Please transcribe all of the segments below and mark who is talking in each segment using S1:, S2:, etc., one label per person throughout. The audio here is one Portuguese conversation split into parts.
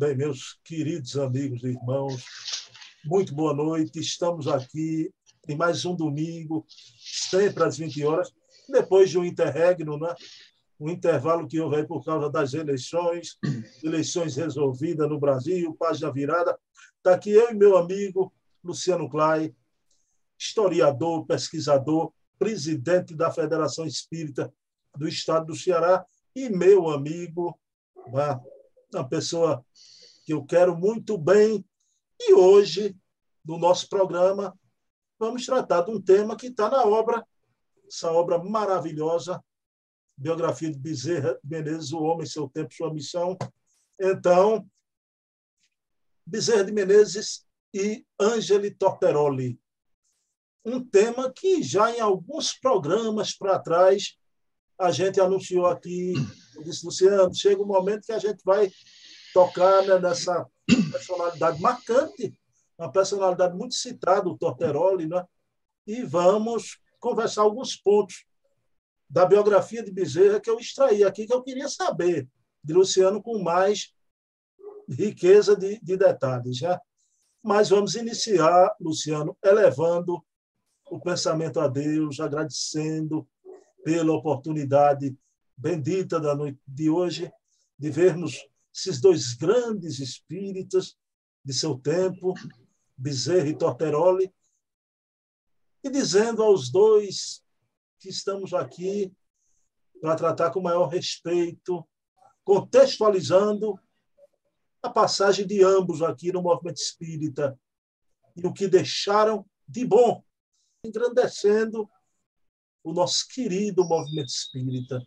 S1: Bem, meus queridos amigos e irmãos, muito boa noite. Estamos aqui em mais um domingo, sempre às 20 horas, depois de um interregno, né? um intervalo que houve por causa das eleições, eleições resolvidas no Brasil, página virada. Está aqui eu e meu amigo Luciano Clay, historiador, pesquisador, presidente da Federação Espírita do Estado do Ceará e meu amigo, uma pessoa que eu quero muito bem. E hoje, no nosso programa, vamos tratar de um tema que está na obra, essa obra maravilhosa, biografia de Bezerra Menezes, O Homem, Seu Tempo, Sua Missão. Então, Bezerra de Menezes e Angeli Torteroli. Um tema que já em alguns programas para trás a gente anunciou aqui, eu disse, Luciano, chega um momento que a gente vai tocar né, nessa personalidade marcante, uma personalidade muito citada, o Torteroli, né? e vamos conversar alguns pontos da biografia de Bezerra que eu extraí aqui, que eu queria saber de Luciano com mais riqueza de, de detalhes. Já. Mas vamos iniciar, Luciano, elevando o pensamento a Deus, agradecendo pela oportunidade bendita da noite de hoje de vermos esses dois grandes espíritas de seu tempo, Bezerra e Torteroli, e dizendo aos dois que estamos aqui para tratar com maior respeito, contextualizando a passagem de ambos aqui no movimento espírita e o que deixaram de bom, engrandecendo o nosso querido movimento espírita.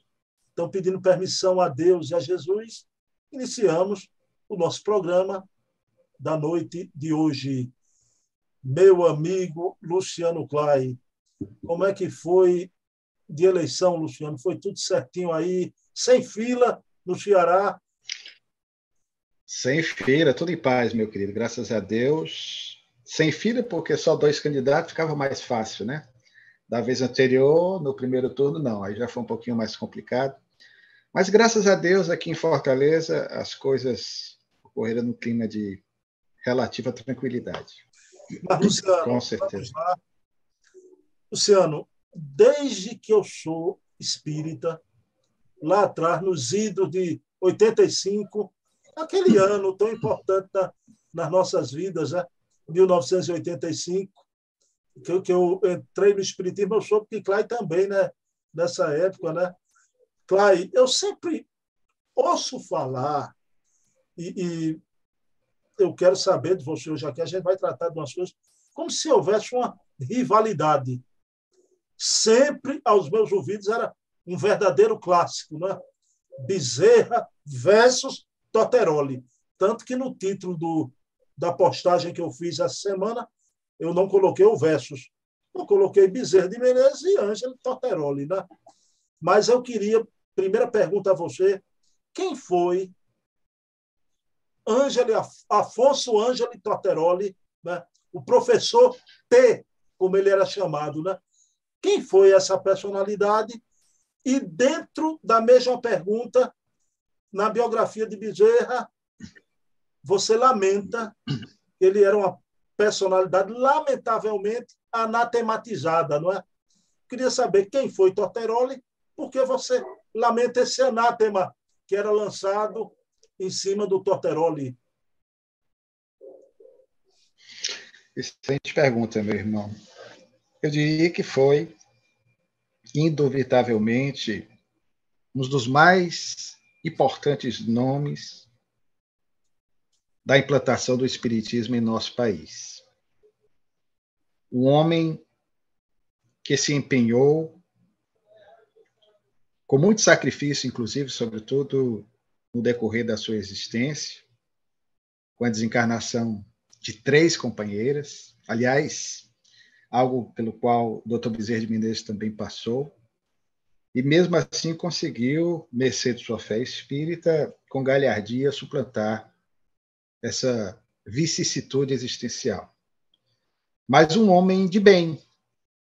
S1: Então, pedindo permissão a Deus e a Jesus, iniciamos o nosso programa da noite de hoje. Meu amigo Luciano Clay, como é que foi de eleição, Luciano? Foi tudo certinho aí, sem fila no Ceará?
S2: Sem fila, tudo em paz, meu querido, graças a Deus. Sem fila, porque só dois candidatos ficava mais fácil, né? Da vez anterior, no primeiro turno, não, aí já foi um pouquinho mais complicado. Mas graças a Deus, aqui em Fortaleza, as coisas ocorreram no clima de relativa tranquilidade.
S1: Luciano, Com certeza. Luciano, desde que eu sou espírita, lá atrás, nos idos de 85, aquele ano tão importante na, nas nossas vidas, né? 1985, que eu, que eu entrei no Espiritismo, eu soube que Clay também, né? nessa época. Né? Clay, eu sempre ouço falar, e, e eu quero saber de você hoje aqui, a gente vai tratar de umas coisas como se houvesse uma rivalidade. Sempre aos meus ouvidos era um verdadeiro clássico, né? Bezerra versus Toteroli. Tanto que no título do, da postagem que eu fiz essa semana, eu não coloquei o versus. Eu coloquei Bezerra de Menezes e Ângelo Torteroli. Né? Mas eu queria, primeira pergunta a você, quem foi Ângelo, Afonso Ângelo Torteroli, né? o professor T, como ele era chamado. Né? Quem foi essa personalidade? E dentro da mesma pergunta, na biografia de Bezerra, você lamenta que ele era uma personalidade lamentavelmente anatematizada, não é? Queria saber quem foi Torteroli, porque você lamenta esse anátema que era lançado em cima do Torteroli.
S2: Excelente pergunta, meu irmão. Eu diria que foi, indubitavelmente, um dos mais importantes nomes da implantação do Espiritismo em nosso país. Um homem que se empenhou com muito sacrifício, inclusive, sobretudo no decorrer da sua existência, com a desencarnação de três companheiras, aliás, algo pelo qual o Dr. Bezerra de Menezes também passou, e mesmo assim conseguiu, mercê de sua fé espírita, com galhardia, suplantar essa vicissitude existencial. Mas um homem de bem,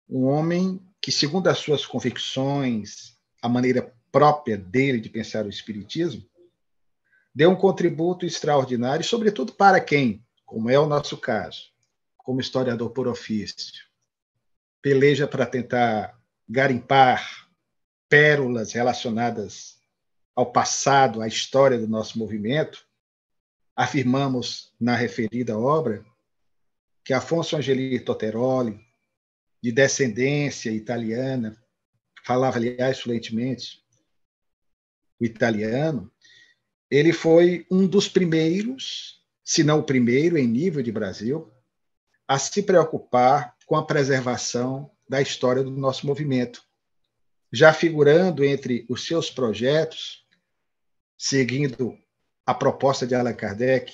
S2: um homem que, segundo as suas convicções, a maneira própria dele de pensar o Espiritismo, deu um contributo extraordinário, sobretudo para quem, como é o nosso caso, como historiador por ofício, peleja para tentar garimpar pérolas relacionadas ao passado, à história do nosso movimento, afirmamos na referida obra que Afonso Angeli Toteroli, de descendência italiana, falava, aliás, fluentemente o italiano, ele foi um dos primeiros, se não o primeiro em nível de Brasil, a se preocupar com a preservação da história do nosso movimento, já figurando entre os seus projetos, seguindo a proposta de Allan Kardec,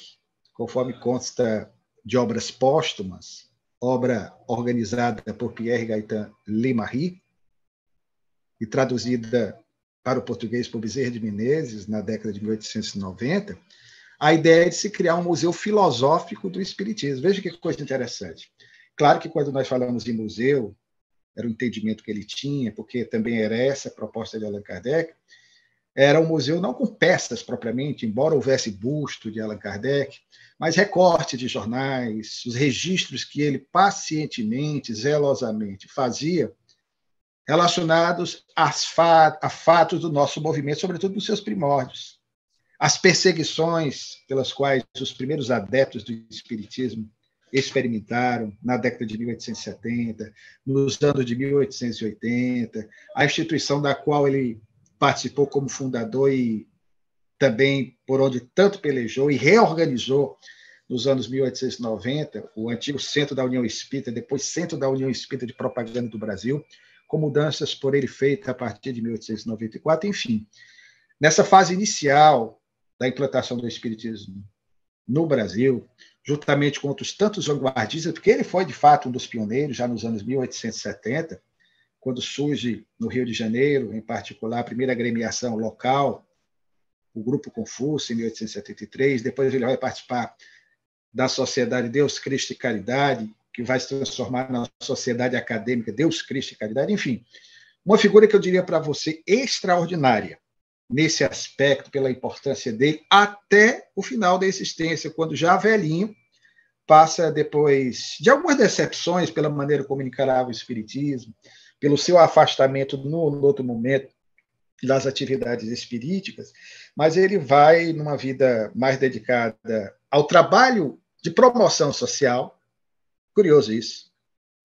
S2: conforme consta de obras póstumas, obra organizada por Pierre Gaetan Limarie e traduzida para o português por Bezerra de Menezes, na década de 1890, a ideia de se criar um museu filosófico do Espiritismo. Veja que coisa interessante. Claro que quando nós falamos de museu, era o entendimento que ele tinha, porque também era essa a proposta de Allan Kardec, era um museu não com peças propriamente, embora houvesse busto de Allan Kardec, mas recorte de jornais, os registros que ele pacientemente, zelosamente fazia relacionados a fatos do nosso movimento, sobretudo nos seus primórdios. As perseguições pelas quais os primeiros adeptos do Espiritismo experimentaram na década de 1870, nos anos de 1880, a instituição da qual ele participou como fundador e também por onde tanto pelejou e reorganizou nos anos 1890, o antigo Centro da União Espírita, depois Centro da União Espírita de Propaganda do Brasil, com mudanças por ele feitas a partir de 1894, enfim. Nessa fase inicial da implantação do Espiritismo no Brasil, juntamente com outros tantos vanguardistas, porque ele foi, de fato, um dos pioneiros, já nos anos 1870, quando surge no Rio de Janeiro, em particular, a primeira agremiação local, o Grupo Confúcio, em 1873. Depois ele vai participar da Sociedade Deus, Cristo e Caridade, que vai se transformar na sociedade acadêmica Deus, Cristo e Caridade, enfim. Uma figura que eu diria para você extraordinária nesse aspecto, pela importância dele, até o final da existência, quando já velhinho, passa depois de algumas decepções pela maneira como encarava o Espiritismo, pelo seu afastamento no, no outro momento das atividades espiríticas, mas ele vai numa vida mais dedicada ao trabalho de promoção social, Curioso isso.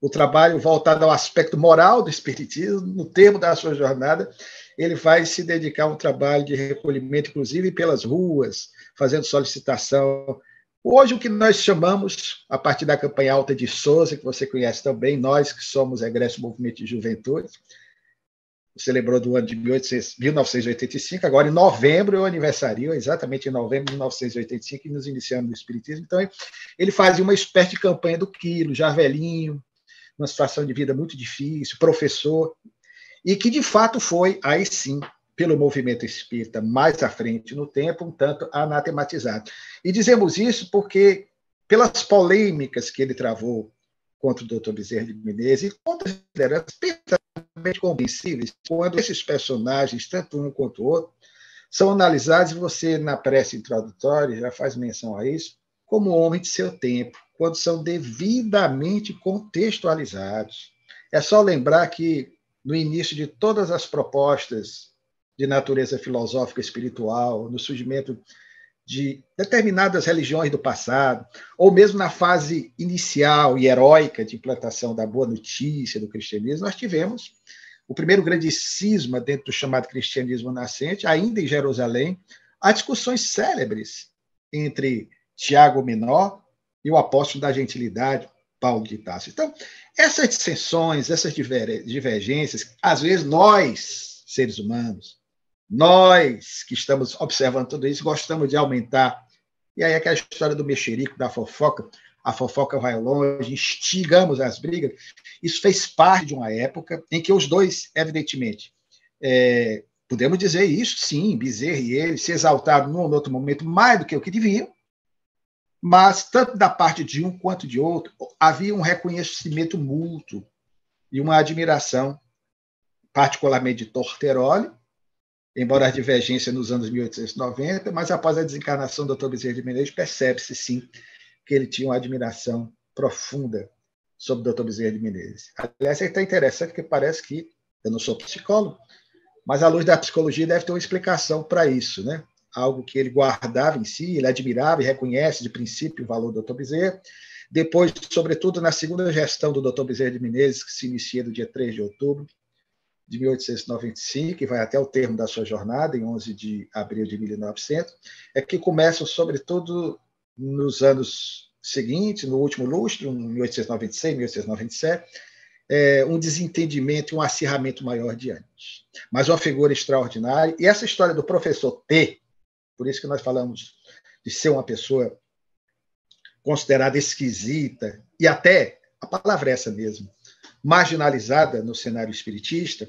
S2: O trabalho voltado ao aspecto moral do Espiritismo, no termo da sua jornada, ele vai se dedicar a um trabalho de recolhimento, inclusive pelas ruas, fazendo solicitação. Hoje, o que nós chamamos, a partir da campanha Alta de Souza, que você conhece também, nós que somos egresso do Movimento de Juventude, celebrou do ano de 1985, agora em novembro é o aniversário, exatamente em novembro de 1985, que nos iniciamos no Espiritismo. Então, ele fazia uma espécie de campanha do quilo, já velhinho, uma situação de vida muito difícil, professor, e que de fato foi, aí sim, pelo movimento espírita mais à frente no tempo, um tanto anatematizado. E dizemos isso porque, pelas polêmicas que ele travou contra o doutor Bezerra de Menezes e contra as lideranças perfeitamente compreensíveis quando esses personagens, tanto um quanto o outro, são analisados, e você, na prece introdutória, já faz menção a isso, como homem de seu tempo, quando são devidamente contextualizados. É só lembrar que, no início de todas as propostas de natureza filosófica espiritual, no surgimento de determinadas religiões do passado, ou mesmo na fase inicial e heróica de implantação da boa notícia do cristianismo, nós tivemos o primeiro grande cisma dentro do chamado cristianismo nascente, ainda em Jerusalém, há discussões célebres entre Tiago Menor e o apóstolo da gentilidade, Paulo de Tarso. Então, essas dissensões, essas divergências, às vezes nós, seres humanos, nós que estamos observando tudo isso, gostamos de aumentar. E aí aquela história do mexerico, da fofoca, a fofoca vai longe, instigamos as brigas. Isso fez parte de uma época em que os dois, evidentemente, é, podemos dizer isso, sim, Bezerra e ele se exaltaram num outro momento mais do que o que deviam, mas tanto da parte de um quanto de outro havia um reconhecimento mútuo e uma admiração, particularmente de Torteroli, embora a divergência nos anos 1890, mas após a desencarnação do Dr. Bezerra de Menezes, percebe-se sim que ele tinha uma admiração profunda sobre o Dr. Bezerra de Menezes. Aliás, é tão interessante que parece que eu não sou psicólogo, mas a luz da psicologia deve ter uma explicação para isso, né? Algo que ele guardava em si, ele admirava e reconhece de princípio o valor do Dr. Bezerra. Depois, sobretudo na segunda gestão do Dr. Bezerra de Menezes, que se inicia no dia 3 de outubro de 1895, e vai até o termo da sua jornada, em 11 de abril de 1900, é que começam, sobretudo, nos anos seguintes, no último lustro, em 1896, 1897, é, um desentendimento e um acirramento maior diante. Mas uma figura extraordinária. E essa história do professor T, por isso que nós falamos de ser uma pessoa considerada esquisita, e até, a palavra é essa mesmo, marginalizada no cenário espiritista,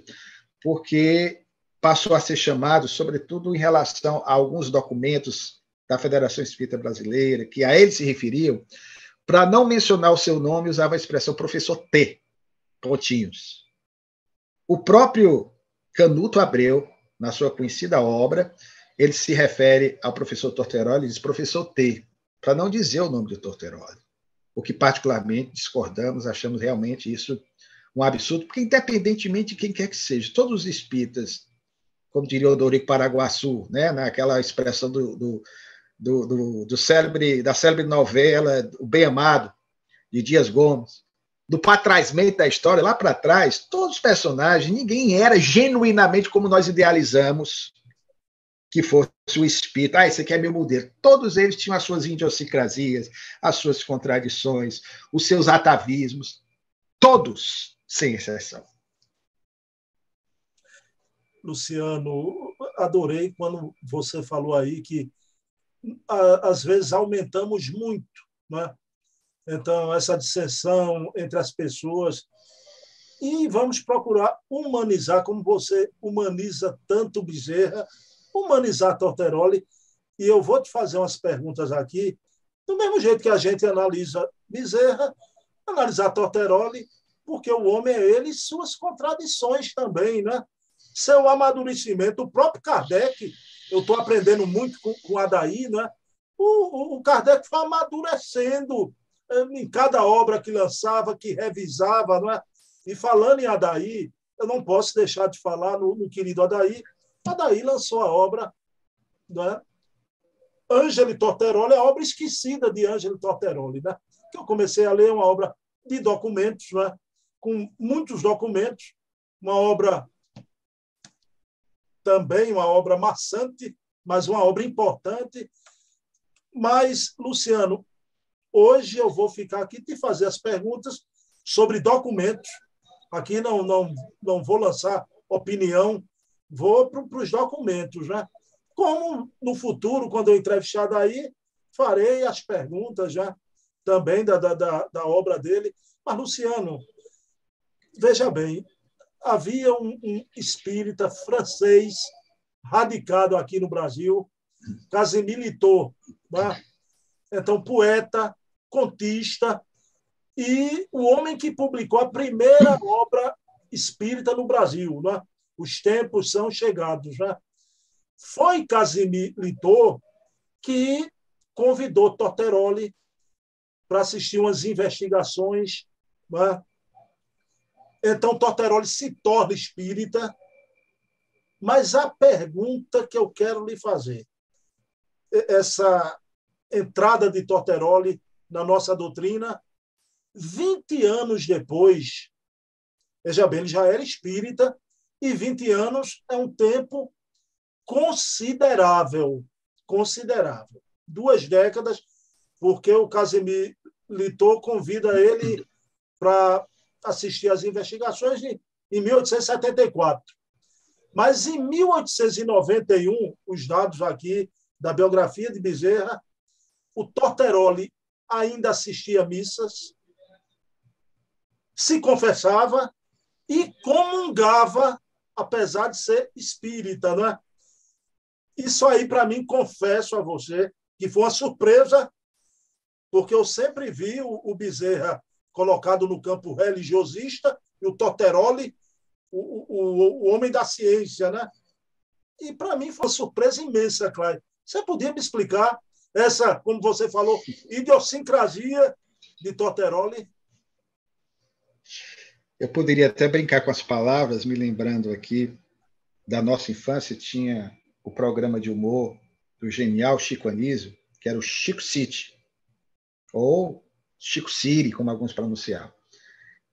S2: porque passou a ser chamado, sobretudo em relação a alguns documentos da Federação Espírita Brasileira, que a ele se referiam, para não mencionar o seu nome, usava a expressão professor T, pontinhos. O próprio Canuto Abreu, na sua conhecida obra, ele se refere ao professor Torteroli e diz professor T, para não dizer o nome de Torteroli. O que particularmente discordamos, achamos realmente isso um absurdo, porque independentemente de quem quer que seja, todos os espíritas, como diria o Dorico Paraguaçu, né, naquela expressão do, do, do, do, do célebre, da célebre novela O Bem Amado, de Dias Gomes, do patrasmento da história, lá para trás, todos os personagens, ninguém era genuinamente como nós idealizamos que fosse o espírito. Ah, esse aqui é meu modelo. Todos eles tinham as suas idiosincrasias, as suas contradições, os seus atavismos. Todos, sem exceção.
S1: Luciano, adorei quando você falou aí que às vezes aumentamos muito, né? Então, essa dissensão entre as pessoas. E vamos procurar humanizar, como você humaniza tanto Bezerra, humanizar Torteroli. E eu vou te fazer umas perguntas aqui, do mesmo jeito que a gente analisa Bezerra, analisar Torteroli, porque o homem é ele e suas contradições também, né? Seu amadurecimento. O próprio Kardec, eu estou aprendendo muito com, com Adair, né? O, o, o Kardec foi amadurecendo eh, em cada obra que lançava, que revisava, não é? E falando em Adair, eu não posso deixar de falar no, no querido Adair. Adair lançou a obra, não é? Ângelo Torteroli, a obra esquecida de Ângelo Torteroli, né? Que eu comecei a ler uma obra de documentos, né? Com muitos documentos, uma obra também uma obra maçante, mas uma obra importante. Mas, Luciano, Hoje eu vou ficar aqui te fazer as perguntas sobre documentos. Aqui não, não, não vou lançar opinião, vou para os documentos. Né? Como no futuro, quando eu entrevistar daí, farei as perguntas já também da, da, da, da obra dele. Mas, Luciano, veja bem, havia um, um espírita francês radicado aqui no Brasil, Casimir Litot, né? então poeta, contista e o homem que publicou a primeira obra espírita no Brasil, né? Os tempos são chegados, né? Foi Casimir Litor que convidou Torteroli para assistir umas investigações, né? Então Torteroli se torna espírita, mas a pergunta que eu quero lhe fazer, essa entrada de Torteroli na nossa doutrina, 20 anos depois, veja bem, ele já era espírita, e 20 anos é um tempo considerável, considerável. Duas décadas, porque o Casimir Litor convida ele para assistir às investigações em, em 1874. Mas em 1891, os dados aqui da biografia de Bezerra, o Torteroli ainda assistia missas, se confessava e comungava, apesar de ser espírita. Né? Isso aí, para mim, confesso a você, que foi uma surpresa, porque eu sempre vi o Bezerra colocado no campo religiosista e o Toteroli, o, o, o homem da ciência, né? E para mim foi uma surpresa imensa, Clay. Você podia me explicar essa, como você falou, idiosincrasia de Torteroli?
S2: Eu poderia até brincar com as palavras, me lembrando aqui da nossa infância, tinha o programa de humor do genial Chico Anísio, que era o Chico City, ou Chico City, como alguns pronunciavam.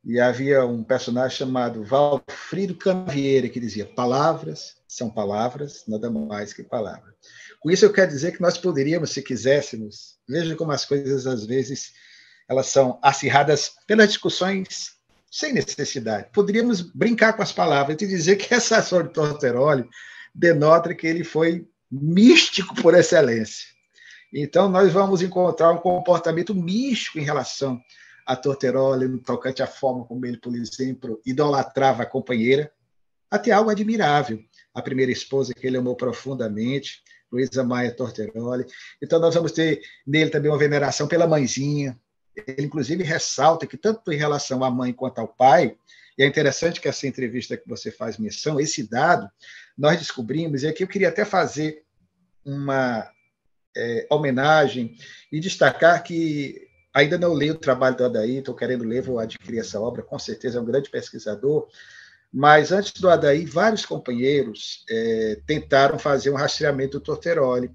S2: E havia um personagem chamado Valfrido Canavieira, que dizia: palavras são palavras, nada mais que palavras. Com isso, eu quero dizer que nós poderíamos, se quiséssemos, veja como as coisas, às vezes, elas são acirradas pelas discussões sem necessidade. Poderíamos brincar com as palavras e dizer que essa ação de Torteroli denota que ele foi místico por excelência. Então, nós vamos encontrar um comportamento místico em relação a Torteroli, no tocante à forma como ele, por exemplo, idolatrava a companheira, até algo admirável. A primeira esposa que ele amou profundamente, Luísa Maia Torteroli. Então, nós vamos ter nele também uma veneração pela mãezinha. Ele, inclusive, ressalta que, tanto em relação à mãe quanto ao pai, e é interessante que essa entrevista que você faz menção, esse dado, nós descobrimos, e aqui eu queria até fazer uma é, homenagem e destacar que ainda não li o trabalho do Adair, estou querendo ler, vou adquirir essa obra, com certeza é um grande pesquisador, mas antes do Adair, vários companheiros é, tentaram fazer um rastreamento do Torteroli.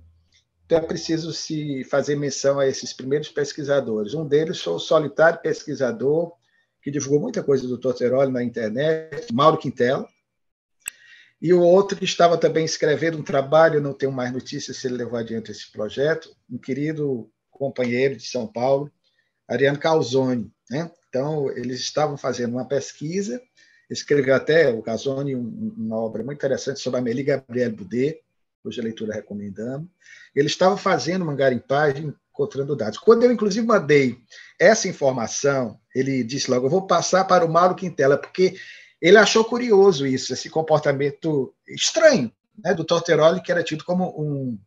S2: Então é preciso se fazer menção a esses primeiros pesquisadores. Um deles foi o solitário pesquisador que divulgou muita coisa do Torteroli na internet, Mauro Quintela, e o outro que estava também escrevendo um trabalho, não tenho mais notícias se ele levou adiante esse projeto, um querido companheiro de São Paulo, Ariano Calzoni. Né? Então, eles estavam fazendo uma pesquisa Escreveu até, o Casoni, uma obra muito interessante sobre a Amélie Gabriel Boudet, cuja leitura recomendamos. Ele estava fazendo uma garimpagem, encontrando dados. Quando eu, inclusive, mandei essa informação, ele disse logo: eu vou passar para o Mauro Quintela, porque ele achou curioso isso, esse comportamento estranho né, do Torteroli, que era tido como um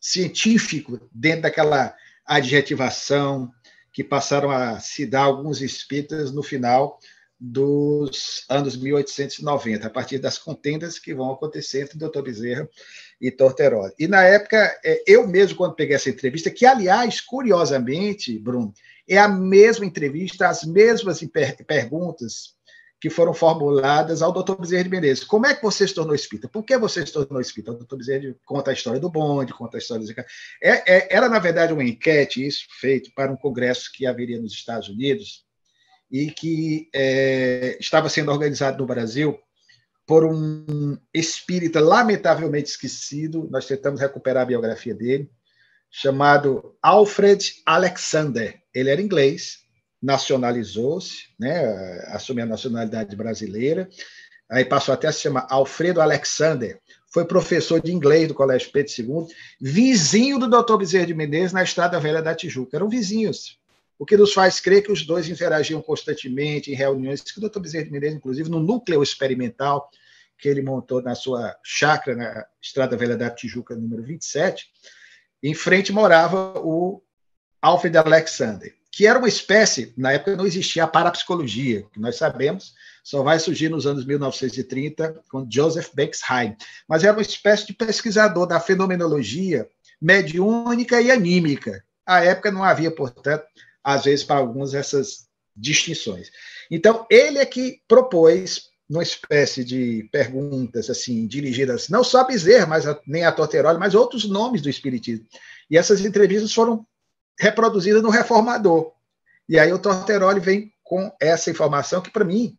S2: científico dentro daquela adjetivação que passaram a se dar alguns espíritas no final dos anos 1890, a partir das contendas que vão acontecer entre Dr. Bezerra e Torteroli. E na época, é, eu mesmo, quando peguei essa entrevista, que, aliás, curiosamente, Bruno, é a mesma entrevista, as mesmas perguntas que foram formuladas ao Dr. Bezerra de Menezes. Como é que você se tornou espírita? Por que você se tornou espírita? O Dr. Bezerra conta a história do bonde, conta a história do é, é, Era, na verdade, uma enquete, isso, feito para um congresso que haveria nos Estados Unidos, e que é, estava sendo organizado no Brasil por um espírita lamentavelmente esquecido, nós tentamos recuperar a biografia dele, chamado Alfred Alexander. Ele era inglês, nacionalizou-se, né, assumiu a nacionalidade brasileira, aí passou até a se chamar Alfredo Alexander, foi professor de inglês do Colégio Pedro II, vizinho do Dr. Bezerra de Menezes na Estrada Velha da Tijuca. Eram vizinhos o que nos faz crer que os dois interagiam constantemente em reuniões, que o doutor Bezerra de Menezes, inclusive, no núcleo experimental que ele montou na sua chácara, na Estrada Velha da Tijuca, número 27, em frente morava o Alfred Alexander, que era uma espécie, na época não existia a parapsicologia, que nós sabemos, só vai surgir nos anos 1930 com Joseph Bexheim, mas era uma espécie de pesquisador da fenomenologia mediúnica e anímica. À época não havia, portanto, às vezes, para alguns, essas distinções. Então, ele é que propôs uma espécie de perguntas assim dirigidas não só a Bezerra, mas a, nem a Torteroli, mas outros nomes do espiritismo. E essas entrevistas foram reproduzidas no Reformador. E aí o Torteroli vem com essa informação que para mim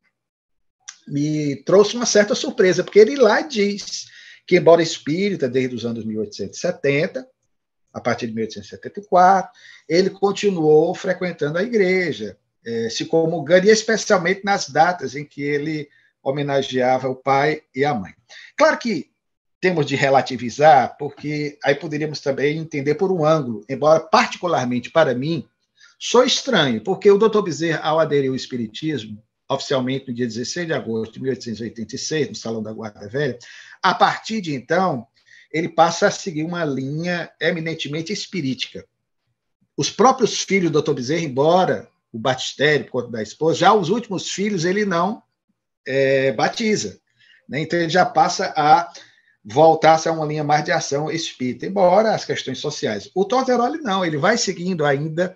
S2: me trouxe uma certa surpresa, porque ele lá diz que embora espírita desde os anos 1870, a partir de 1874, ele continuou frequentando a igreja, é, se comungando, e especialmente nas datas em que ele homenageava o pai e a mãe. Claro que temos de relativizar, porque aí poderíamos também entender por um ângulo, embora particularmente para mim, sou estranho, porque o doutor Bezerra, ao aderir ao Espiritismo, oficialmente no dia 16 de agosto de 1886, no Salão da Guarda Velha, a partir de então, ele passa a seguir uma linha eminentemente espirítica. Os próprios filhos do Dr. Bezerra, embora o batistério, por conta da esposa, já os últimos filhos ele não é, batiza. Né? Então, ele já passa a voltasse a uma linha mais de ação espírita, embora as questões sociais. O Torteroli não, ele vai seguindo ainda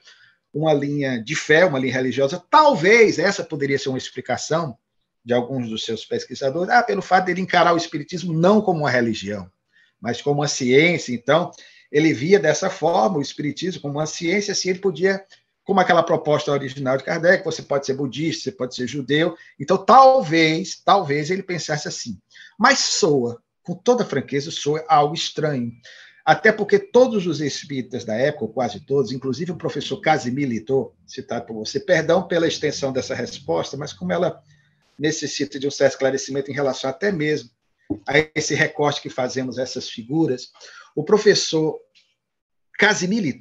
S2: uma linha de fé, uma linha religiosa. Talvez essa poderia ser uma explicação de alguns dos seus pesquisadores, ah, pelo fato de ele encarar o espiritismo não como uma religião, mas como uma ciência. Então, ele via dessa forma o espiritismo como uma ciência, se assim ele podia como aquela proposta original de Kardec, você pode ser budista, você pode ser judeu. Então, talvez, talvez ele pensasse assim. Mas soa, com toda franqueza, soa algo estranho. Até porque todos os espíritas da época, ou quase todos, inclusive o professor Casimir citado por você, perdão pela extensão dessa resposta, mas como ela necessita de um certo esclarecimento em relação até mesmo a esse recorte que fazemos essas figuras, o professor Casimir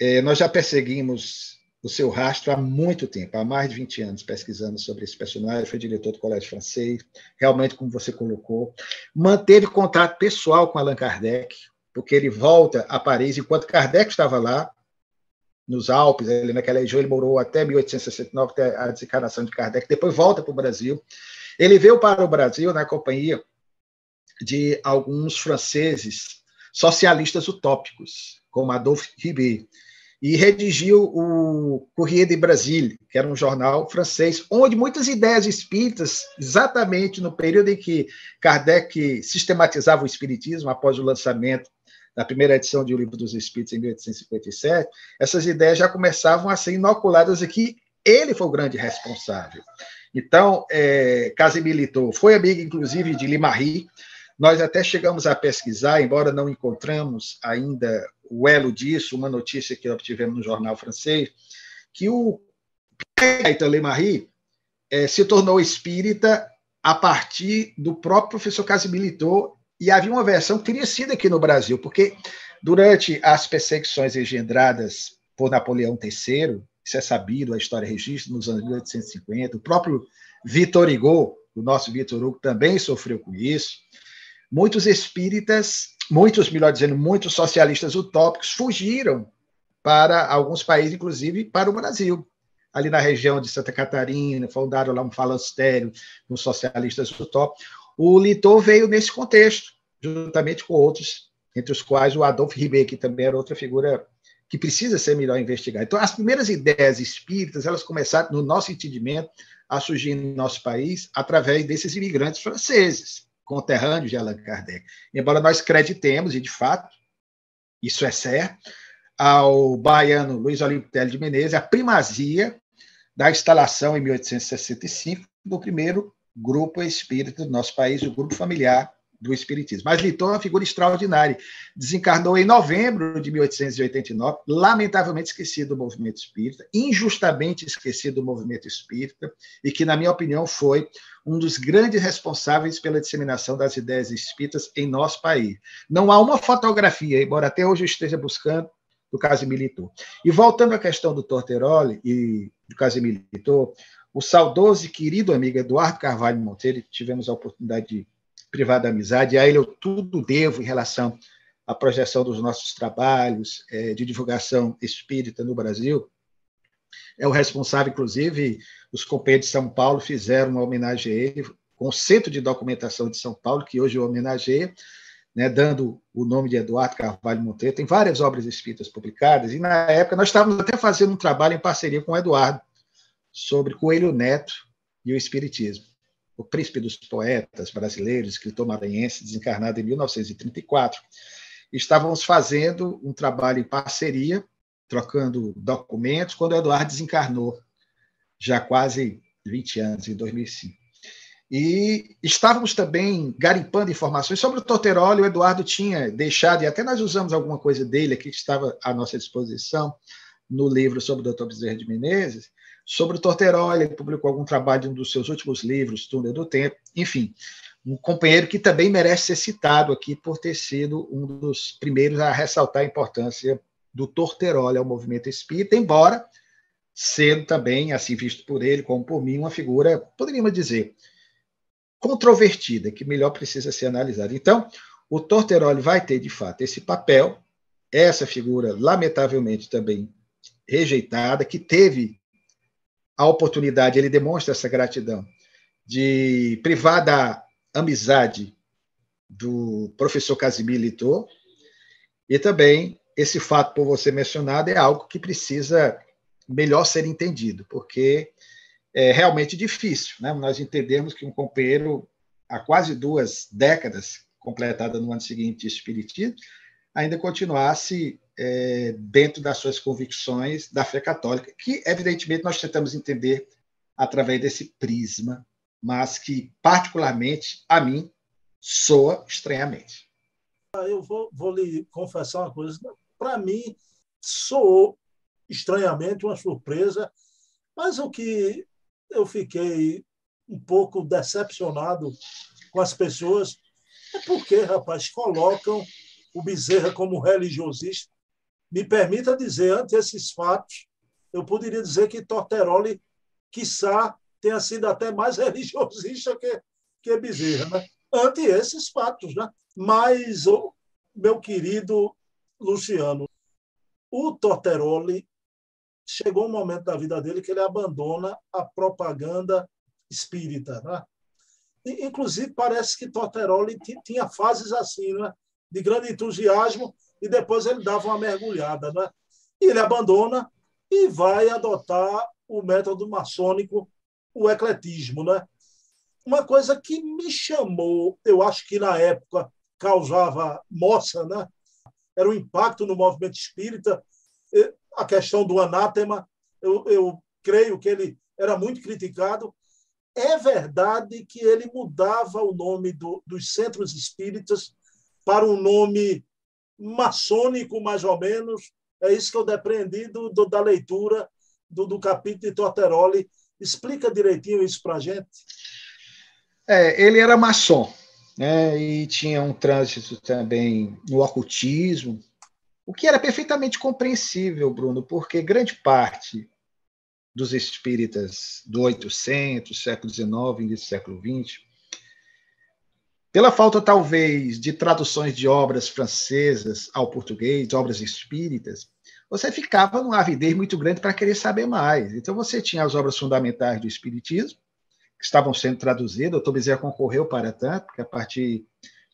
S2: é, nós já perseguimos o seu rastro há muito tempo, há mais de 20 anos, pesquisando sobre esse personagem, foi diretor do Colégio Francês, realmente, como você colocou, manteve contato pessoal com Allan Kardec, porque ele volta a Paris, enquanto Kardec estava lá, nos Alpes, ele, naquela região ele morou até 1869, até a desencarnação de Kardec, depois volta para o Brasil. Ele veio para o Brasil na companhia de alguns franceses socialistas utópicos, como Adolphe Ribet, e redigiu o Courrier de Brasile, que era um jornal francês, onde muitas ideias espíritas, exatamente no período em que Kardec sistematizava o espiritismo, após o lançamento da primeira edição de O Livro dos Espíritos, em 1857, essas ideias já começavam a ser inoculadas aqui. Ele foi o grande responsável. Então, é, Casimir foi amigo, inclusive, de Limarie. Nós até chegamos a pesquisar, embora não encontramos ainda o elo disso, uma notícia que obtivemos no jornal francês, que o Pierre Lemarie é, se tornou espírita a partir do próprio professor Casimir e havia uma versão que teria sido aqui no Brasil, porque durante as perseguições engendradas por Napoleão III, isso é sabido, a história registra, nos anos 1850, o próprio Vitor Hugo, o nosso Vitor Hugo, também sofreu com isso. Muitos espíritas muitos, melhor dizendo, muitos socialistas utópicos fugiram para alguns países, inclusive para o Brasil. Ali na região de Santa Catarina, fundaram lá um falanstério os socialistas utópicos. O Litor veio nesse contexto, juntamente com outros, entre os quais o Adolfo Ribeiro, que também era outra figura que precisa ser melhor investigada. Então, as primeiras ideias espíritas, elas começaram, no nosso entendimento, a surgir no nosso país através desses imigrantes franceses conterrâneos de Allan Kardec. Embora nós creditemos, e de fato, isso é certo, ao baiano Luiz Olímpio de Menezes a primazia da instalação em 1865 do primeiro grupo espírita do nosso país, o grupo familiar do Espiritismo. Mas Liton é uma figura extraordinária. Desencarnou em novembro de 1889, lamentavelmente esquecido do movimento espírita, injustamente esquecido do movimento espírita, e que, na minha opinião, foi um dos grandes responsáveis pela disseminação das ideias espíritas em nosso país. Não há uma fotografia, embora até hoje eu esteja buscando, do Casimir Litor. E voltando à questão do Torteroli e do Casimir Litor, o saudoso e querido amigo Eduardo Carvalho Monteiro, tivemos a oportunidade de privada amizade, a ele eu tudo devo em relação à projeção dos nossos trabalhos é, de divulgação espírita no Brasil. É o responsável, inclusive, os companheiros de São Paulo fizeram uma homenagem a ele, com o Centro de Documentação de São Paulo, que hoje o homenageia, né, dando o nome de Eduardo Carvalho Monteiro. Tem várias obras espíritas publicadas, e na época nós estávamos até fazendo um trabalho em parceria com o Eduardo sobre Coelho Neto e o Espiritismo o príncipe dos poetas brasileiros, escritor maranhense, desencarnado em 1934. Estávamos fazendo um trabalho em parceria, trocando documentos, quando Eduardo desencarnou, já quase 20 anos, em 2005. E estávamos também garimpando informações sobre o Torteroli. O Eduardo tinha deixado, e até nós usamos alguma coisa dele aqui que estava à nossa disposição no livro sobre o Dr. Bezerra de Menezes, Sobre o Torteroli, ele publicou algum trabalho em um dos seus últimos livros, Túnel do Tempo. Enfim, um companheiro que também merece ser citado aqui por ter sido um dos primeiros a ressaltar a importância do Torteroli ao movimento espírita, embora sendo também, assim visto por ele como por mim, uma figura, poderíamos dizer, controvertida, que melhor precisa ser analisada. Então, o Torteroli vai ter, de fato, esse papel, essa figura, lamentavelmente, também rejeitada, que teve a oportunidade, ele demonstra essa gratidão de privar da amizade do professor Casimir Litor, e também esse fato por você mencionado é algo que precisa melhor ser entendido, porque é realmente difícil. Né? Nós entendemos que um companheiro, há quase duas décadas, completada no ano seguinte Espiritismo, ainda continuasse é, dentro das suas convicções da fé católica, que, evidentemente, nós tentamos entender através desse prisma, mas que, particularmente, a mim, soa estranhamente.
S1: Eu vou, vou lhe confessar uma coisa. Para mim, soou estranhamente uma surpresa, mas o que eu fiquei um pouco decepcionado com as pessoas é porque, rapaz, colocam o Bezerra como religiosista. Me permita dizer, ante esses fatos, eu poderia dizer que Torteroli, quiçá, tenha sido até mais religiosista que, que Bezerra, né? ante esses fatos. Né? Mas, oh, meu querido Luciano, o Torteroli chegou um momento da vida dele que ele abandona a propaganda espírita. Né? Inclusive, parece que Torteroli tinha fases assim, né? De grande entusiasmo, e depois ele dava uma mergulhada. Né? E ele abandona e vai adotar o método maçônico, o ecletismo. Né? Uma coisa que me chamou, eu acho que na época causava moça, né? era o impacto no movimento espírita, a questão do anátema, eu, eu creio que ele era muito criticado. É verdade que ele mudava o nome do, dos centros espíritas para um nome maçônico, mais ou menos. É isso que eu depreendi do, do da leitura do, do capítulo de Torteroli. Explica direitinho isso para a gente.
S2: É, ele era maçom, né? e tinha um trânsito também no ocultismo, o que era perfeitamente compreensível, Bruno, porque grande parte dos espíritas do 800, século XIX, início do século XX, pela falta talvez de traduções de obras francesas ao português, obras espíritas, você ficava numa avidez muito grande para querer saber mais. Então você tinha as obras fundamentais do espiritismo, que estavam sendo traduzidas, o doutor Bezerra concorreu para tanto, porque a partir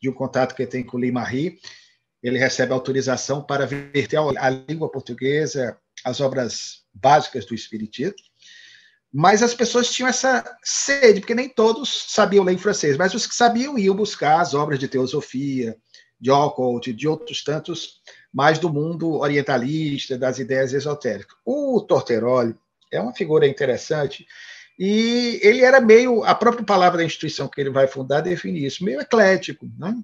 S2: de um contato que ele tem com o Lima Ri, ele recebe autorização para verter a língua portuguesa as obras básicas do Espiritismo. Mas as pessoas tinham essa sede, porque nem todos sabiam ler em francês, mas os que sabiam iam buscar as obras de teosofia, de occult, de outros tantos, mais do mundo orientalista, das ideias esotéricas. O Torteroli é uma figura interessante e ele era meio, a própria palavra da instituição que ele vai fundar define isso, meio eclético, né?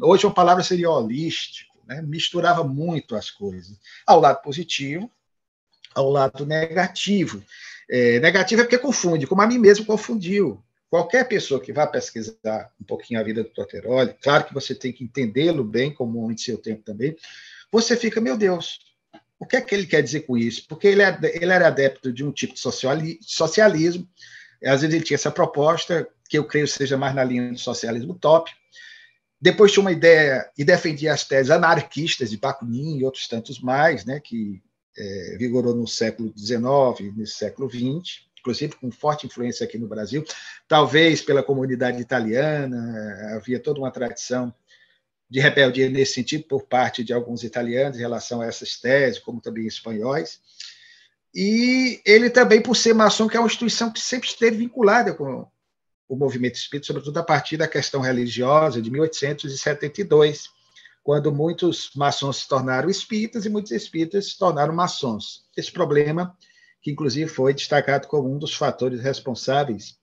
S2: hoje uma palavra seria holístico, né? misturava muito as coisas, ao lado positivo, ao lado negativo. É, negativo é porque confunde, como a mim mesmo confundiu. Qualquer pessoa que vá pesquisar um pouquinho a vida do Toteroli, claro que você tem que entendê-lo bem, como de seu tempo também, você fica, meu Deus, o que é que ele quer dizer com isso? Porque ele, é, ele era adepto de um tipo de socialismo, às vezes ele tinha essa proposta, que eu creio seja mais na linha do socialismo utópico, depois tinha uma ideia e defendia as teses anarquistas de Bakunin e outros tantos mais, né, que é, vigorou no século XIX, no século XX, inclusive com forte influência aqui no Brasil, talvez pela comunidade italiana, havia toda uma tradição de rebeldia nesse sentido por parte de alguns italianos em relação a essas teses, como também espanhóis. E ele também, por ser maçom, que é uma instituição que sempre esteve vinculada com, o movimento espírita, sobretudo a partir da questão religiosa de 1872, quando muitos maçons se tornaram espíritas e muitos espíritas se tornaram maçons. Esse problema, que inclusive foi destacado como um dos fatores responsáveis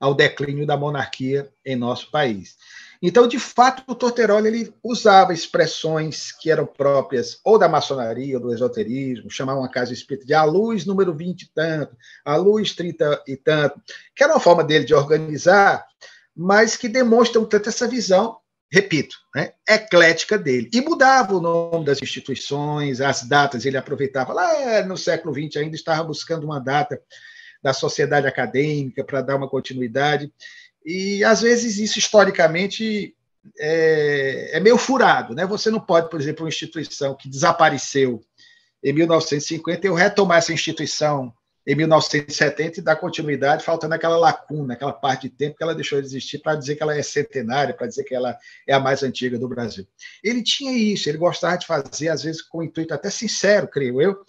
S2: ao declínio da monarquia em nosso país. Então, de fato, o Torteroli ele usava expressões que eram próprias ou da maçonaria ou do esoterismo, chamava uma casa espírita de a luz número 20 e tanto, a luz 30 e tanto, que era uma forma dele de organizar, mas que demonstram tanto essa visão, repito, né, eclética dele. E mudava o nome das instituições, as datas, ele aproveitava. Lá no século XX ainda estava buscando uma data da sociedade acadêmica para dar uma continuidade. E, às vezes, isso historicamente é, é, meio furado. Né? Você não pode, por exemplo, uma instituição que desapareceu em 1950, eu retomar essa instituição em 1970 e dar continuidade, faltando aquela lacuna, aquela parte de tempo que ela deixou de existir para dizer que ela é centenária, para dizer que ela é a mais antiga do Brasil. Ele tinha isso, ele gostava de fazer, às vezes com intuito até sincero, creio eu,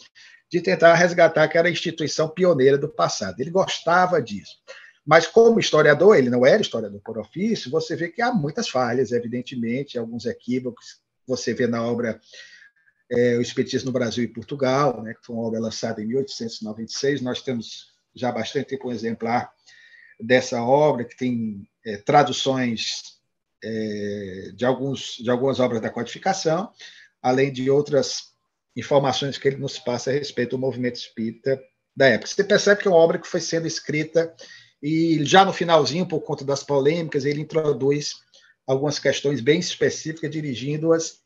S2: de tentar resgatar aquela instituição pioneira do passado. Ele gostava disso. Mas, como historiador, ele não era historiador por ofício, você vê que há muitas falhas, evidentemente, alguns equívocos. Você vê na obra é, O Espiritismo no Brasil e Portugal, né, que foi uma obra lançada em 1896. Nós temos já bastante tempo um exemplar dessa obra, que tem é, traduções é, de, alguns, de algumas obras da codificação, além de outras informações que ele nos passa a respeito do movimento espírita da época. Você percebe que é uma obra que foi sendo escrita e já no finalzinho, por conta das polêmicas, ele introduz algumas questões bem específicas, dirigindo-as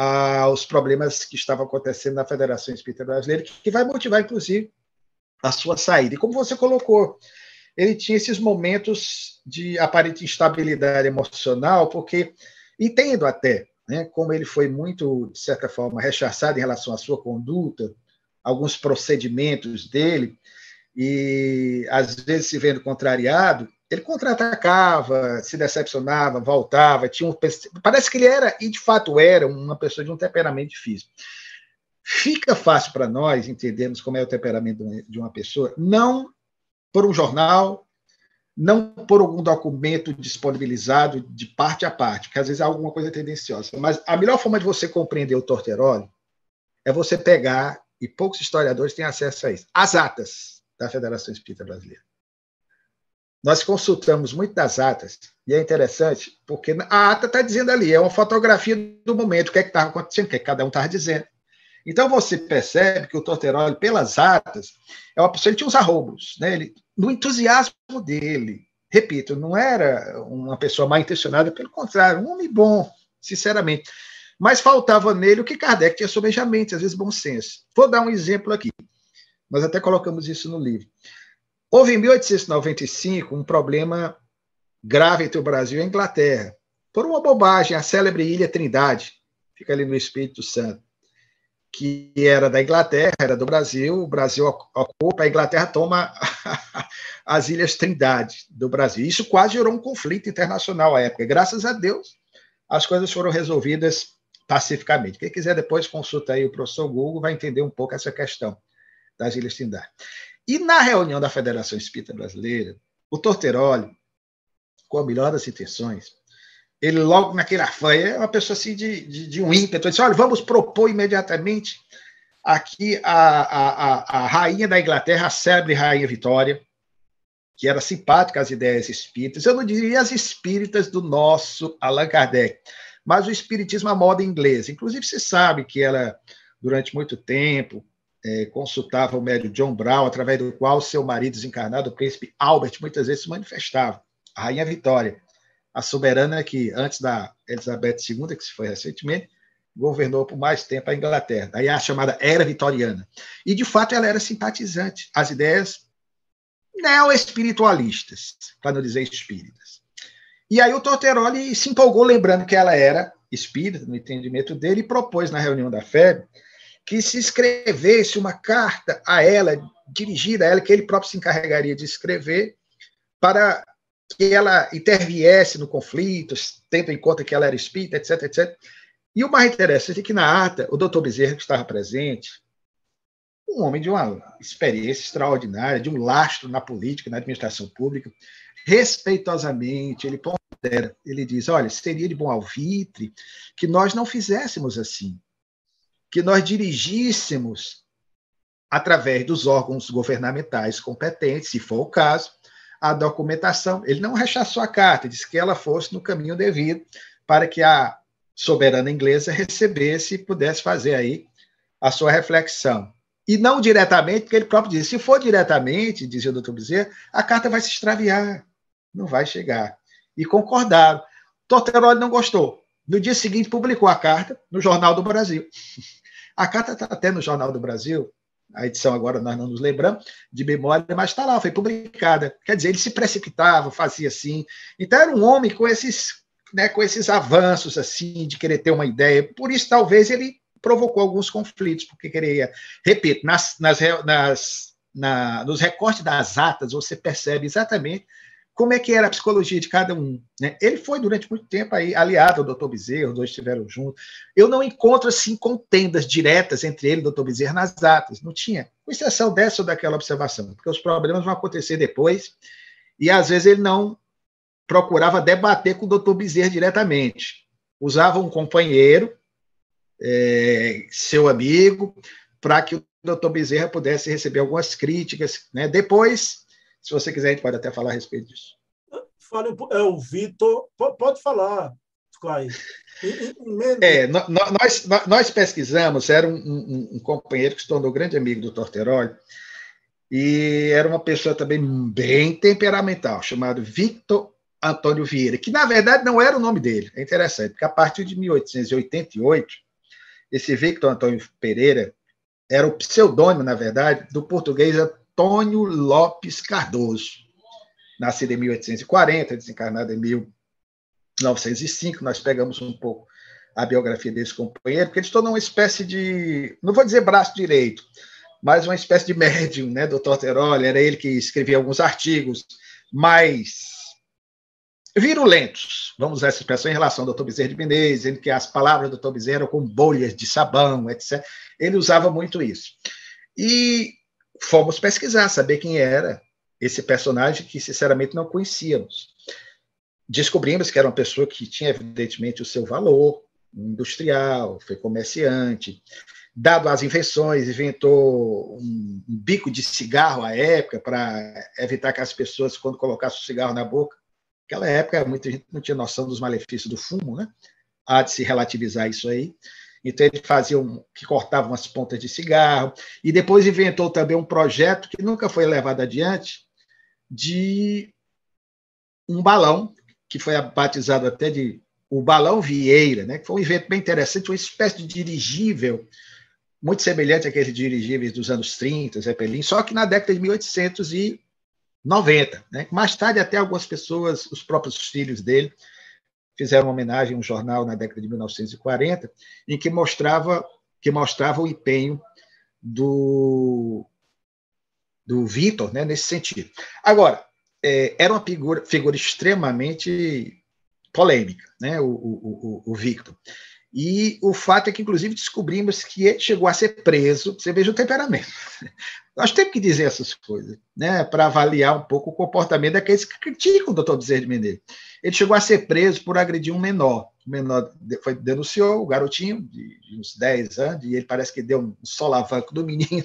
S2: aos problemas que estavam acontecendo na Federação Espírita Brasileira, que vai motivar, inclusive, a sua saída. E como você colocou, ele tinha esses momentos de aparente instabilidade emocional, porque entendo até né, como ele foi muito, de certa forma, rechaçado em relação à sua conduta, alguns procedimentos dele, e às vezes se vendo contrariado, ele contra-atacava, se decepcionava, voltava, tinha um, parece que ele era, e de fato era, uma pessoa de um temperamento difícil. Fica fácil para nós entendermos como é o temperamento de uma pessoa, não por um jornal, não por algum documento disponibilizado de parte a parte, que às vezes é alguma coisa tendenciosa. Mas a melhor forma de você compreender o Torteroli é você pegar, e poucos historiadores têm acesso a isso, as atas da Federação Espírita Brasileira. Nós consultamos muito das atas, e é interessante, porque a ata está dizendo ali, é uma fotografia do momento, o que é estava acontecendo, o que, é que cada um estava dizendo. Então você percebe que o Torteroli, pelas atas, é uma pessoa, ele tinha uns arrobos, né? ele, no entusiasmo dele. Repito, não era uma pessoa mal intencionada, pelo contrário, um homem bom, sinceramente. Mas faltava nele o que Kardec tinha sobejamente, às vezes bom senso. Vou dar um exemplo aqui. Nós até colocamos isso no livro. Houve em 1895 um problema grave entre o Brasil e a Inglaterra, por uma bobagem, a célebre Ilha Trindade, fica ali no Espírito Santo, que era da Inglaterra, era do Brasil, o Brasil ocupa, a Inglaterra toma as Ilhas Trindade do Brasil. Isso quase gerou um conflito internacional à época. Graças a Deus, as coisas foram resolvidas pacificamente. Quem quiser depois consulta aí o professor Google, vai entender um pouco essa questão das Ilhas Trindade. E na reunião da Federação Espírita Brasileira, o Torteroli, com a melhor das intenções, ele logo naquele afã, é uma pessoa assim de, de, de um ímpeto, ele disse, olha, vamos propor imediatamente aqui a, a, a, a rainha da Inglaterra, a célebre rainha Vitória, que era simpática às ideias espíritas, eu não diria as espíritas do nosso Allan Kardec, mas o espiritismo à moda inglesa. Inclusive, se sabe que ela, durante muito tempo, consultava o médio John Brown, através do qual seu marido desencarnado, o príncipe Albert, muitas vezes se manifestava. A rainha Vitória, a soberana que, antes da Elizabeth II, que se foi recentemente, governou por mais tempo a Inglaterra. Daí a chamada Era Vitoriana. E, de fato, ela era simpatizante às ideias neo-espiritualistas, para não dizer espíritas. E aí o Torteroli se empolgou, lembrando que ela era espírita, no entendimento dele, e propôs na reunião da FEB que se escrevesse uma carta a ela, dirigida a ela, que ele próprio se encarregaria de escrever, para que ela interviesse no conflito, tendo em conta que ela era espírita, etc, etc. E o mais interessante é que na ata, o doutor Bezerra, que estava presente, um homem de uma experiência extraordinária, de um lastro na política, na administração pública, respeitosamente, ele pondera, ele diz, olha, seria de bom alvitre que nós não fizéssemos assim que nós dirigíssemos, através dos órgãos governamentais competentes, se for o caso, a documentação. Ele não rechaçou a carta, disse que ela fosse no caminho devido para que a soberana inglesa recebesse e pudesse fazer aí a sua reflexão. E não diretamente, porque ele próprio disse, se for diretamente, dizia o doutor Bezerra, a carta vai se extraviar, não vai chegar. E concordaram. Torteroli não gostou. No dia seguinte, publicou a carta no Jornal do Brasil. A carta está até no Jornal do Brasil, a edição agora nós não nos lembramos de memória, mas está lá, foi publicada. Quer dizer, ele se precipitava, fazia assim. Então era um homem com esses, né, com esses avanços assim de querer ter uma ideia. Por isso talvez ele provocou alguns conflitos, porque queria, repito, nas, nas, nas na, nos recortes das atas, você percebe exatamente como é que era a psicologia de cada um. Né? Ele foi, durante muito tempo, aí, aliado ao doutor Bezerra, os dois estiveram juntos. Eu não encontro, assim, contendas diretas entre ele e o doutor Bezerra nas atas. Não tinha, com exceção dessa ou daquela observação, porque os problemas vão acontecer depois, e às vezes ele não procurava debater com o doutor Bezerra diretamente. Usava um companheiro, é, seu amigo, para que o doutor Bezerra pudesse receber algumas críticas. Né? Depois se você quiser, a gente pode até falar a respeito disso.
S1: Fale, é o Vitor. Pode falar, Clay.
S2: É, nós, nós pesquisamos, era um, um, um, companheiro que se tornou grande amigo do Torteroli, e era uma pessoa também bem temperamental, chamado Victor Antônio Vieira, que na verdade não era o nome dele. É interessante, porque a partir de 1888, esse Victor Antônio Pereira era o pseudônimo, na verdade, do português Antônio Lopes Cardoso, nascido em 1840, desencarnado em 1905. Nós pegamos um pouco a biografia desse companheiro, porque ele tornou uma espécie de, não vou dizer braço direito, mas uma espécie de médium, né, do Torteroli. Era ele que escrevia alguns artigos mais virulentos, vamos usar essa expressão em relação ao Dr. Bezerra de Menezes, em que as palavras do Dr. Bezerra eram com bolhas de sabão, etc. Ele usava muito isso. E fomos pesquisar, saber quem era esse personagem que, sinceramente, não conhecíamos. Descobrimos que era uma pessoa que tinha, evidentemente, o seu valor industrial, foi comerciante, dado as invenções, inventou um, bico de cigarro à época para evitar que as pessoas, quando colocassem o cigarro na boca, naquela época muita gente não tinha noção dos malefícios do fumo, né? Há de se relativizar isso aí. Então ele fazia um, que cortava umas pontas de cigarro e depois inventou também um projeto que nunca foi levado adiante de um balão que foi batizado até de o balão Vieira, né? Que foi um evento bem interessante, uma espécie de dirigível muito semelhante àqueles dirigíveis dos anos 30, Zeppelin, só que na década de 1890, né? Mais tarde até algumas pessoas, os próprios filhos dele fizeram uma homenagem a um jornal na década de 1940, em que mostrava, que mostrava o empenho do, do Vitor né, nesse sentido. Agora, é, era uma figura, figura extremamente polêmica, né, o, o, o, o Victor. E o fato é que, inclusive, descobrimos que ele chegou a ser preso. Você veja o temperamento. Nós temos que dizer essas coisas, né, para avaliar um pouco o comportamento daqueles que criticam o doutor Bezerra de Menezes. Ele chegou a ser preso por agredir um menor. O menor foi, denunciou o garotinho, de, de uns 10 anos, e ele parece que deu um solavanco do menino,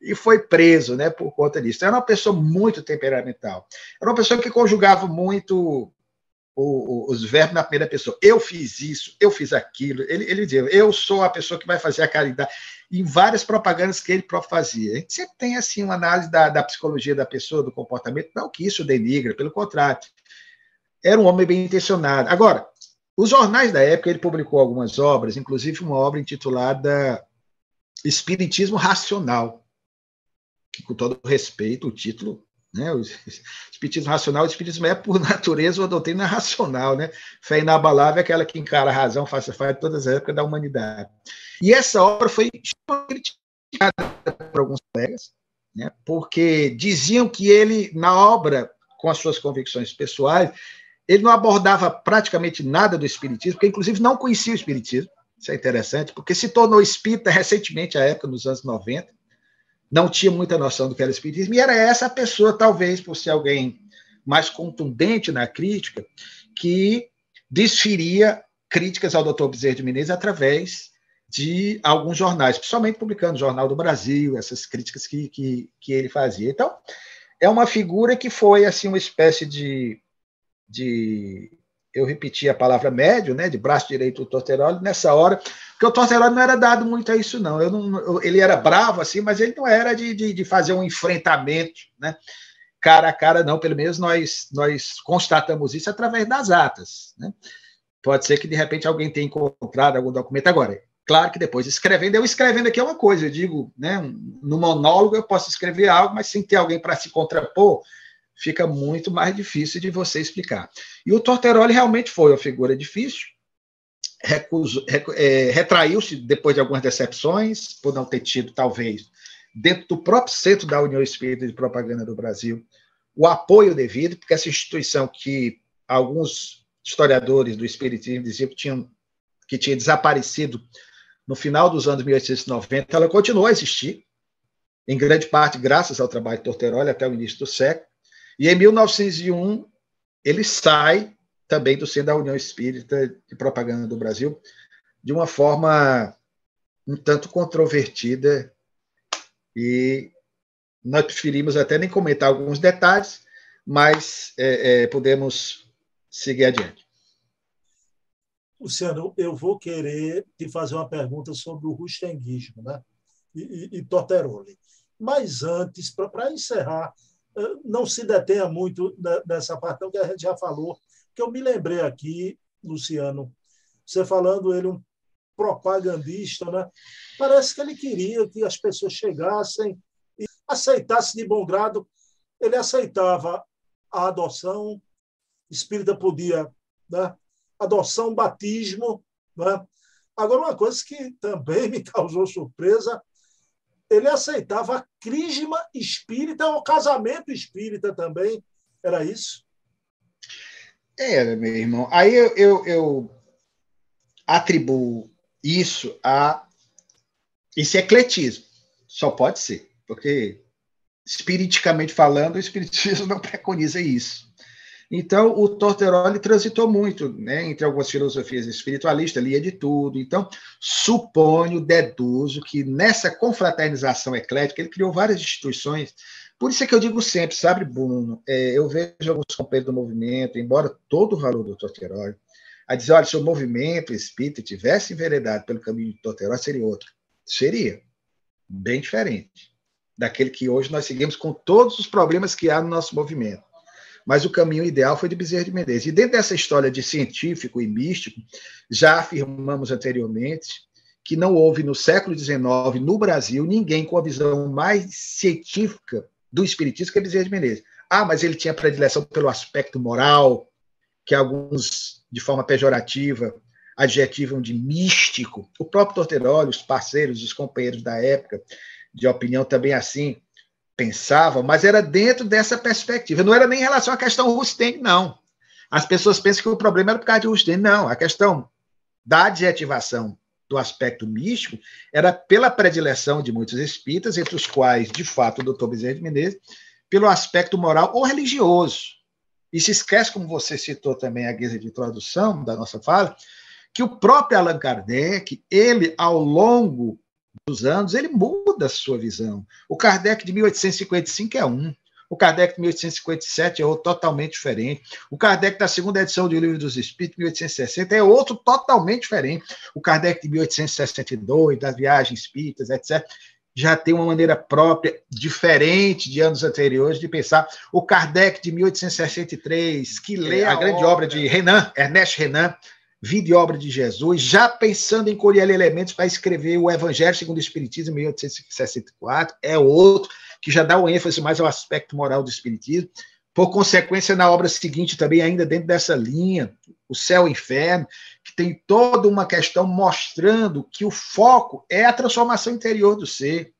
S2: e foi preso né, por conta disso. Era uma pessoa muito temperamental. Era uma pessoa que conjugava muito os verbos na primeira pessoa. Eu fiz isso, eu fiz aquilo. Ele, ele dizia, eu sou a pessoa que vai fazer a caridade em várias propagandas que ele próprio fazia. A gente sempre tem assim uma análise da, da psicologia da pessoa, do comportamento, não que isso denigra, pelo contrário. Era um homem bem intencionado. Agora, os jornais da época, ele publicou algumas obras, inclusive uma obra intitulada Espiritismo Racional, que, com todo respeito, o título né? O espiritismo racional, o espiritismo é, por natureza, uma doutrina racional. Né? Fé inabalável é aquela que encara a razão face a face de todas as épocas da humanidade. E essa obra foi criticada por alguns colegas, né? porque diziam que ele, na obra, com as suas convicções pessoais, ele não abordava praticamente nada do espiritismo, porque, inclusive, não conhecia o espiritismo. Isso é interessante, porque se tornou espírita recentemente, à época, nos anos 90, não tinha muita noção do que era espiritismo, e era essa pessoa, talvez, por ser alguém mais contundente na crítica, que desferia críticas ao Dr. Bezerra de Menezes através de alguns jornais, principalmente publicando o Jornal do Brasil, essas críticas que, que, que ele fazia. Então, é uma figura que foi assim uma espécie de, de eu repeti a palavra médio, né, de braço direito do Torteroli, nessa hora, porque o Torteroli não era dado muito a isso, não. Eu não eu, ele era bravo, assim, mas ele não era de, de, de, fazer um enfrentamento, né, cara a cara, não. Pelo menos nós, nós constatamos isso através das atas, né. Pode ser que, de repente, alguém tenha encontrado algum documento. Agora, claro que depois, escrevendo, eu escrevendo aqui é uma coisa, eu digo, né, no monólogo eu posso escrever algo, mas sem ter alguém para se contrapor, fica muito mais difícil de você explicar. E o Torteroli realmente foi uma figura difícil, é, retraiu-se depois de algumas decepções, por não ter tido, talvez, dentro do próprio centro da União Espírita de Propaganda do Brasil, o apoio devido, porque essa instituição que alguns historiadores do Espiritismo diziam que, tinham, que tinha desaparecido no final dos anos 1890, ela continuou a existir, em grande parte graças ao trabalho de Torteroli até o início do século. E em 1901, ele sai também do centro da União Espírita de Propaganda do Brasil, de uma forma um tanto controvertida e nós preferimos até nem comentar alguns detalhes, mas é, é, podemos seguir adiante.
S1: Luciano, eu vou querer te fazer uma pergunta sobre o rustenguismo né? e, e, e Torteroli. Mas antes, para encerrar, eh, não se detenha muito nessa parte que a gente já falou, que eu me lembrei aqui, Luciano, você falando ele um propagandista, né? Parece que ele queria que as pessoas chegassem e aceitassem de bom grado. Ele aceitava a adoção, espírita podia, né? Adoção, batismo, né? Agora, uma coisa que também me causou surpresa, ele aceitava a crisma espírita, o casamento espírita também, era isso?
S2: Era, meu irmão. Aí eu, eu, eu atribuo isso a esse ecletismo. Só pode ser, porque espiriticamente falando, o espiritismo não preconiza isso. Então, o Torteroli transitou muito né, entre algumas filosofias espiritualistas, lia de tudo. Então, suponho, deduzo que nessa confraternização eclética, ele criou várias instituições. Por isso é que eu digo sempre, sabe, Bruno, é, eu vejo alguns companheiros do movimento, embora todo o valor do Torteroli, a dizer, olha, se o movimento espírita tivesse enveredado pelo caminho de Torteró, seria outro. Seria bem diferente daquele que hoje nós seguimos com todos os problemas que há no nosso movimento. Mas o caminho ideal foi de Bezerra de Menezes. E dentro dessa história de científico e místico, já afirmamos anteriormente que não houve no século XIX, no Brasil, ninguém com a visão mais científica do espiritismo que Bezerra de Menezes. Ah, mas ele tinha predileção pelo aspecto moral, que alguns, de forma pejorativa, adjetivam de místico. O próprio Torteroli, os parceiros, os companheiros da época, de opinião também assim, pensavam, mas era dentro dessa perspectiva. Não era nem em relação à questão Rustem, não. As pessoas pensam que o problema era por causa de Rustem. Não, a questão da adjetivação do aspecto místico era pela predileção de muitos espíritas, entre os quais, de fato, o doutor Bezerra de Menezes, pelo aspecto moral ou religioso. E se esquece, como você citou também a guisa de introdução da nossa fala, que o próprio Allan Kardec, ele, ao longo dos anos, ele muda a sua visão. O Kardec de 1855 é um, o Kardec de 1857 é outro totalmente diferente. O Kardec da segunda edição do Livro dos Espíritos, 1860, é outro totalmente diferente. O Kardec de 1862, das viagens espíritas, etc já tem uma maneira própria, diferente de anos anteriores, de pensar. O Kardec, de 1863, que lê a, a grande obra, obra de Renan, Ernest Renan, Vida e Obra de Jesus, já pensando em colher elementos para escrever o Evangelho segundo o Espiritismo, em 1864, é outro, que já dá o ênfase mais ao aspecto moral do Espiritismo. Por consequência, na obra seguinte, também, ainda dentro dessa linha, O Céu e o Inferno, que tem toda uma questão mostrando que o foco é a transformação interior do ser.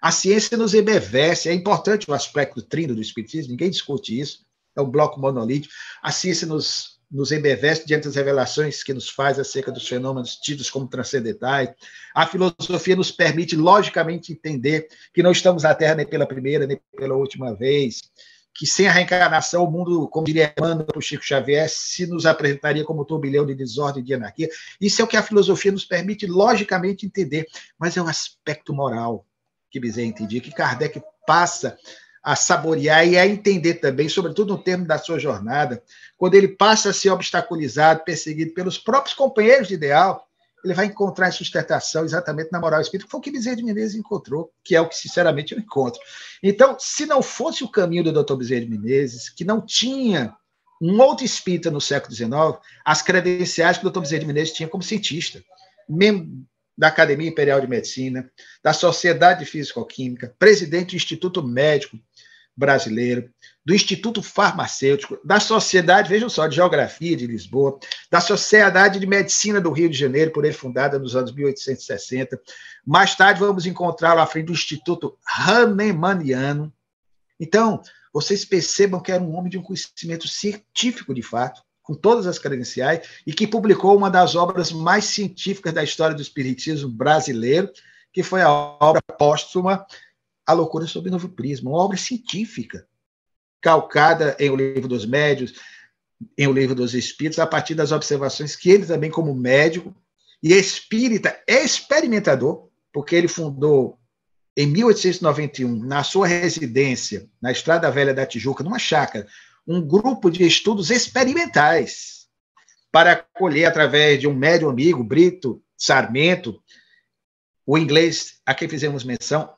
S2: A ciência nos embevece, é importante o aspecto trino do Espiritismo, ninguém discute isso, é um bloco monolítico. A ciência nos, nos embevece diante das revelações que nos faz acerca dos fenômenos tidos como transcendentais. A filosofia nos permite, logicamente, entender que não estamos na Terra nem pela primeira, nem pela última vez que sem a reencarnação o mundo, como diria Emmanuel para o Chico Xavier, se nos apresentaria como um turbilhão de desordem e de anarquia. Isso é o que a filosofia nos permite, logicamente, entender, mas é um aspecto moral que Bizet entendia, que Kardec passa a saborear e a entender também, sobretudo no termo da sua jornada, quando ele passa a ser obstaculizado, perseguido pelos próprios companheiros de ideal, ele vai encontrar sustentação exatamente na moral espírita, que foi o que Bezerra de Menezes encontrou, que é o que, sinceramente, eu encontro. Então, se não fosse o caminho do Dr. Bezerra de Menezes, que não tinha um outro espírita no século XIX, as credenciais que o Dr. Bezerra de Menezes tinha como cientista, membro da Academia Imperial de Medicina, da Sociedade de Físico-Química, presidente do Instituto Médico Brasileiro, do Instituto Farmacêutico, da Sociedade, vejam só, de Geografia de Lisboa, da Sociedade de Medicina do Rio de Janeiro, por ele fundada nos anos 1860. Mais tarde vamos encontrá-lo à frente do Instituto Hahnemanniano. Então, vocês percebam que era um homem de um conhecimento científico de fato, com todas as credenciais, e que publicou uma das obras mais científicas da história do espiritismo brasileiro, que foi a obra póstuma A Loucura sob Novo Prisma, uma obra científica, calcada em O Livro dos Médios, em O Livro dos Espíritos, a partir das observações que ele também, como médico e espírita, experimentador, porque ele fundou em 1891, na sua residência, na Estrada Velha da Tijuca, numa chácara, um grupo de estudos experimentais para acolher, através de um médium amigo, Brito Sarmento, o inglês a quem fizemos menção,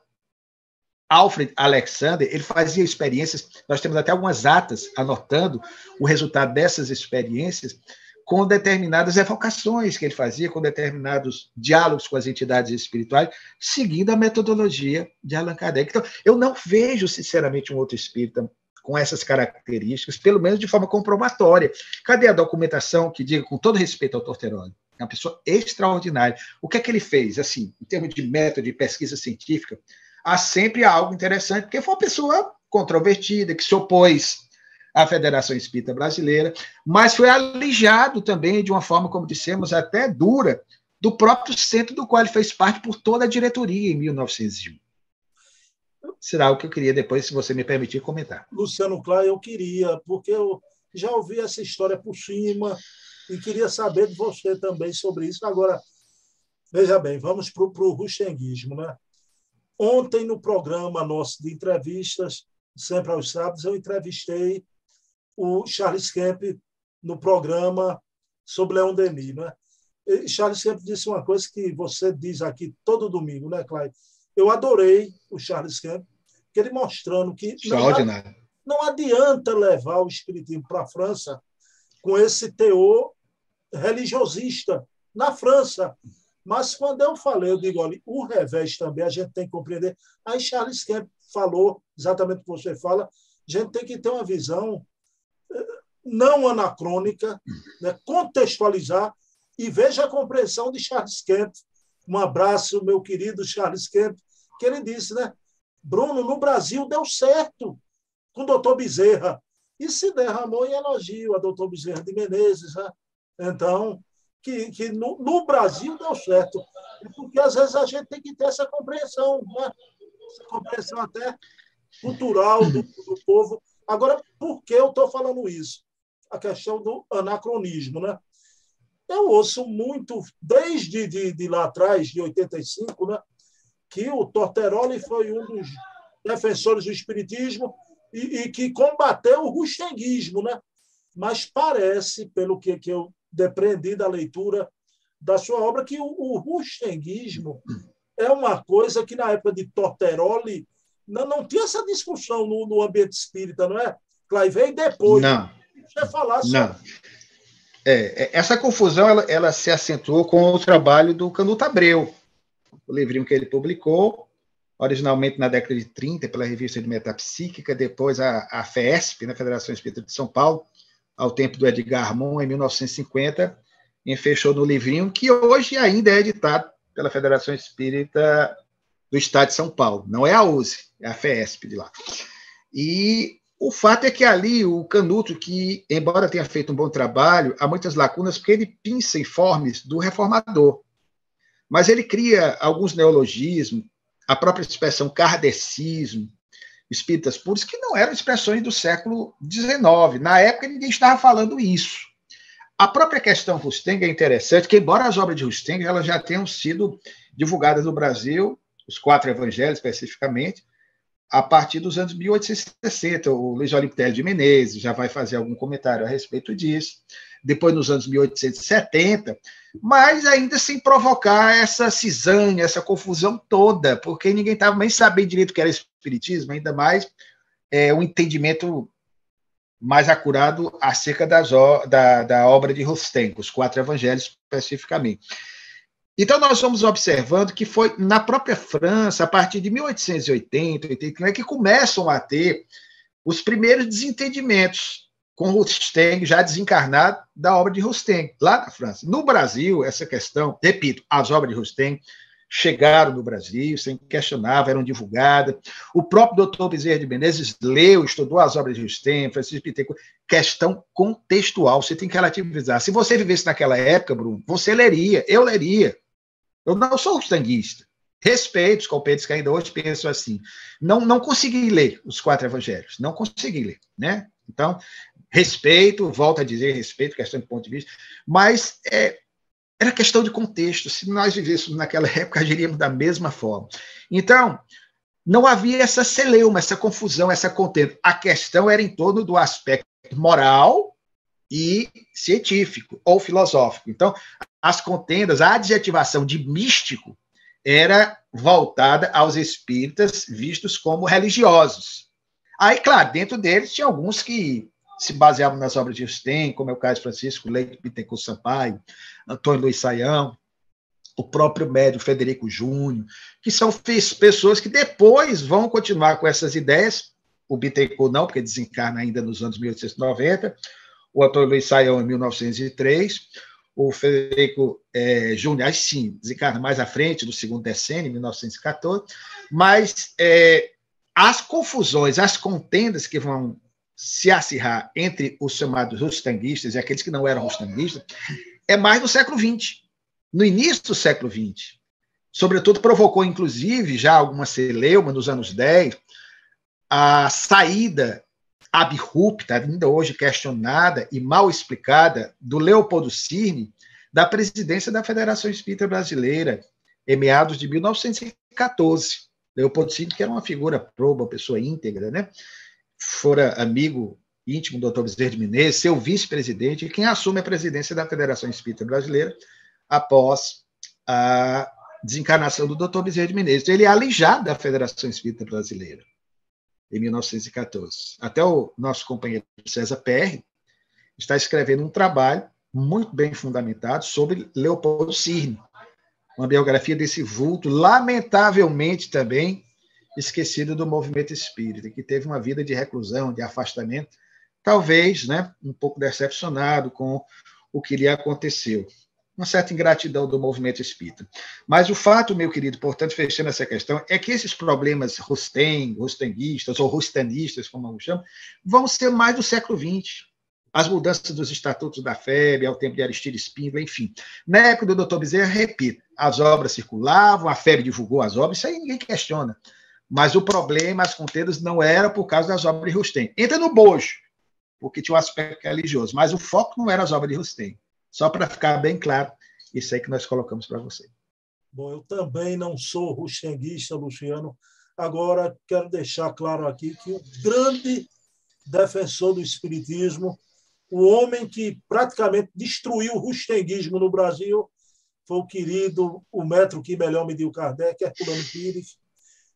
S2: Alfred Alexander, ele fazia experiências, nós temos até algumas atas anotando o resultado dessas experiências, com determinadas evocações que ele fazia, com determinados diálogos com as entidades espirituais, seguindo a metodologia de Allan Kardec. Então, eu não vejo, sinceramente, um outro espírita com essas características, pelo menos de forma comprobatória. Cadê a documentação que diga, com todo respeito ao Torteroli, é uma pessoa extraordinária. O que é que ele fez, assim, em termos de método de pesquisa científica? Há sempre algo interessante, porque foi uma pessoa controvertida, que se opôs à Federação Espírita Brasileira, mas foi alijado também de uma forma, como dissemos, até dura, do próprio centro do qual ele fez parte por toda a diretoria em 1901 será o que eu queria depois, se você me permitir comentar.
S1: Luciano Clay, eu queria, porque eu já ouvi essa história por cima e queria saber de você também sobre isso. Agora, veja bem, vamos para o rustenguismo. Né? Ontem, no programa nosso de entrevistas, sempre aos sábados, eu entrevistei o Charles Kemp no programa sobre Leon Denis. Né? E Charles Kemp disse uma coisa que você diz aqui todo domingo, né, Clay? Eu adorei o Charles Kemp, que ele mostrando que não, não adianta levar o espiritismo para a França com esse teor religiosista na França. Mas quando eu falei, eu digo, olha, o revés também a gente tem que compreender. Aí Charles Kemp falou exatamente o que você fala, a gente tem que ter uma visão eh, não anacrônica, né? contextualizar e veja a compreensão de Charles Kemp. Um abraço, meu querido Charles Kemp, que ele disse, né? Bruno, no Brasil deu certo com o doutor Bezerra. E se derramou em elogio a doutor Bezerra de Menezes. Né? Então, que, que no, no, Brasil deu certo. Porque às vezes a gente tem que ter essa compreensão, né? essa compreensão até cultural do, do povo. Agora, por que eu estou falando isso? A questão do anacronismo. Né? Eu ouço muito, desde de, de lá atrás, de 85, né? que o Torteroli foi um dos defensores do espiritismo e, e que combateu o rustenguismo, né? Mas parece, pelo que, que eu depreendi da leitura da sua obra, que o, o rustenguismo é uma coisa que na época de Torteroli não, não tinha essa discussão no, no ambiente espírita, não é? Clay veio depois.
S2: Não.
S1: Você falar
S2: sobre... Não. É, é, essa confusão ela, ela se acentuou com o trabalho do Canuto Abreu, o livrinho que ele publicou, originalmente na década de 30, pela revista de Metapsíquica, depois a, a FESP, na né, Federação Espírita de São Paulo, ao tempo do Edgar Armon, em 1950, e fechou no livrinho, que hoje ainda é editado pela Federação Espírita do Estado de São Paulo. Não é a USE, é a FESP de lá. E o fato é que ali o Canuto, que, embora tenha feito um bom trabalho, há muitas lacunas, porque ele pinça informes do reformador. Mas ele cria alguns neologismos, a própria expressão kardecismo, espíritas puros, que não eram expressões do século XIX. Na época, ninguém estava falando isso. A própria questão Rusteng é interessante, que embora as obras de Rusteng elas já tenham sido divulgadas no Brasil, os quatro evangelhos especificamente, a partir dos anos 1860. O Luiz Olímpio de Menezes já vai fazer algum comentário a respeito disso depois nos anos 1870, mas ainda sem provocar essa cisânia, essa confusão toda, porque ninguém estava nem sabendo direito o que era espiritismo, ainda mais é, um entendimento mais acurado acerca das, da, da obra de Rostenko, os quatro evangelhos especificamente. Então, nós vamos observando que foi na própria França, a partir de 1880, 89, que começam a ter os primeiros desentendimentos com Rusteng, já desencarnado, da obra de Rusteng, lá na França. No Brasil, essa questão, repito, as obras de Rusteng chegaram no Brasil, sem questionável, eram divulgadas. O próprio doutor Bezerra de Menezes leu, estudou as obras de Rusteng, Francisco Bittencourt. Questão contextual, você tem que relativizar. Se você vivesse naquela época, Bruno, você leria, eu leria. Eu não sou rustenguista. Respeito os competentes que ainda hoje pensam assim. Não, não consegui ler os quatro evangelhos, não consegui ler, né? Então, respeito, volto a dizer respeito, questão de ponto de vista, mas é, era questão de contexto. Se nós vivêssemos naquela época, agiríamos da mesma forma. Então, não havia essa celeuma, essa confusão, essa contenda. A questão era em torno do aspecto moral e científico ou filosófico. Então, as contendas, a adjetivação de místico era voltada aos espíritas vistos como religiosos. Aí, claro, dentro deles tinha alguns que se baseavam nas obras de Stein, como é o caso Francisco Leite Bittencourt Sampaio, Antônio Luiz Saião, o próprio médium Federico Júnior, que são pessoas que depois vão continuar com essas ideias, o Bittencourt não, porque desencarna ainda nos anos 1890, o Antônio Luiz Saião em 1903, o Federico é, Júnior, aí sim, desencarna mais à frente, do segundo decênio, 1914, mas é, as confusões, as contendas que vão se acirrar entre os chamados rustanguistas e aqueles que não eram rustanguistas é mais no século XX, no início do século XX. Sobretudo, provocou, inclusive, já alguma celeuma nos anos 10, a saída abrupta, ainda hoje questionada e mal explicada, do Leopoldo Cirne da presidência da Federação Espírita Brasileira, em meados de 1914. Leopoldo Cirne, que era uma figura proba, pessoa íntegra, né? Fora amigo íntimo do Dr. Bezerra de Menezes, seu vice-presidente, quem assume a presidência da Federação Espírita Brasileira após a desencarnação do Dr. Bezerra de Menezes. Ele é alijado da Federação Espírita Brasileira em 1914. Até o nosso companheiro César Perry está escrevendo um trabalho muito bem fundamentado sobre Leopoldo Cirne, uma biografia desse vulto, lamentavelmente também esquecido do movimento espírita, que teve uma vida de reclusão, de afastamento, talvez né, um pouco decepcionado com o que lhe aconteceu. Uma certa ingratidão do movimento espírita. Mas o fato, meu querido, portanto, fechando essa questão, é que esses problemas Rustem, rustenguistas ou rustanistas, como alguns chamam, vão ser mais do século XX. As mudanças dos estatutos da FEB, ao tempo de Aristides Spindler, enfim. Na época do Dr. Bezerra, repito, as obras circulavam, a FEB divulgou as obras, isso aí ninguém questiona. Mas o problema, as contendas, não era por causa das obras de Rustem. Entra no bojo, porque tinha um aspecto religioso, mas o foco não era as obras de Rustem. Só para ficar bem claro, isso aí que nós colocamos para você.
S1: Bom, eu também não sou rustenguista, Luciano. Agora, quero deixar claro aqui que o grande defensor do Espiritismo, o homem que praticamente destruiu o rustenguismo no Brasil, foi o querido, o metro que melhor mediu Kardec, Herculano Pires,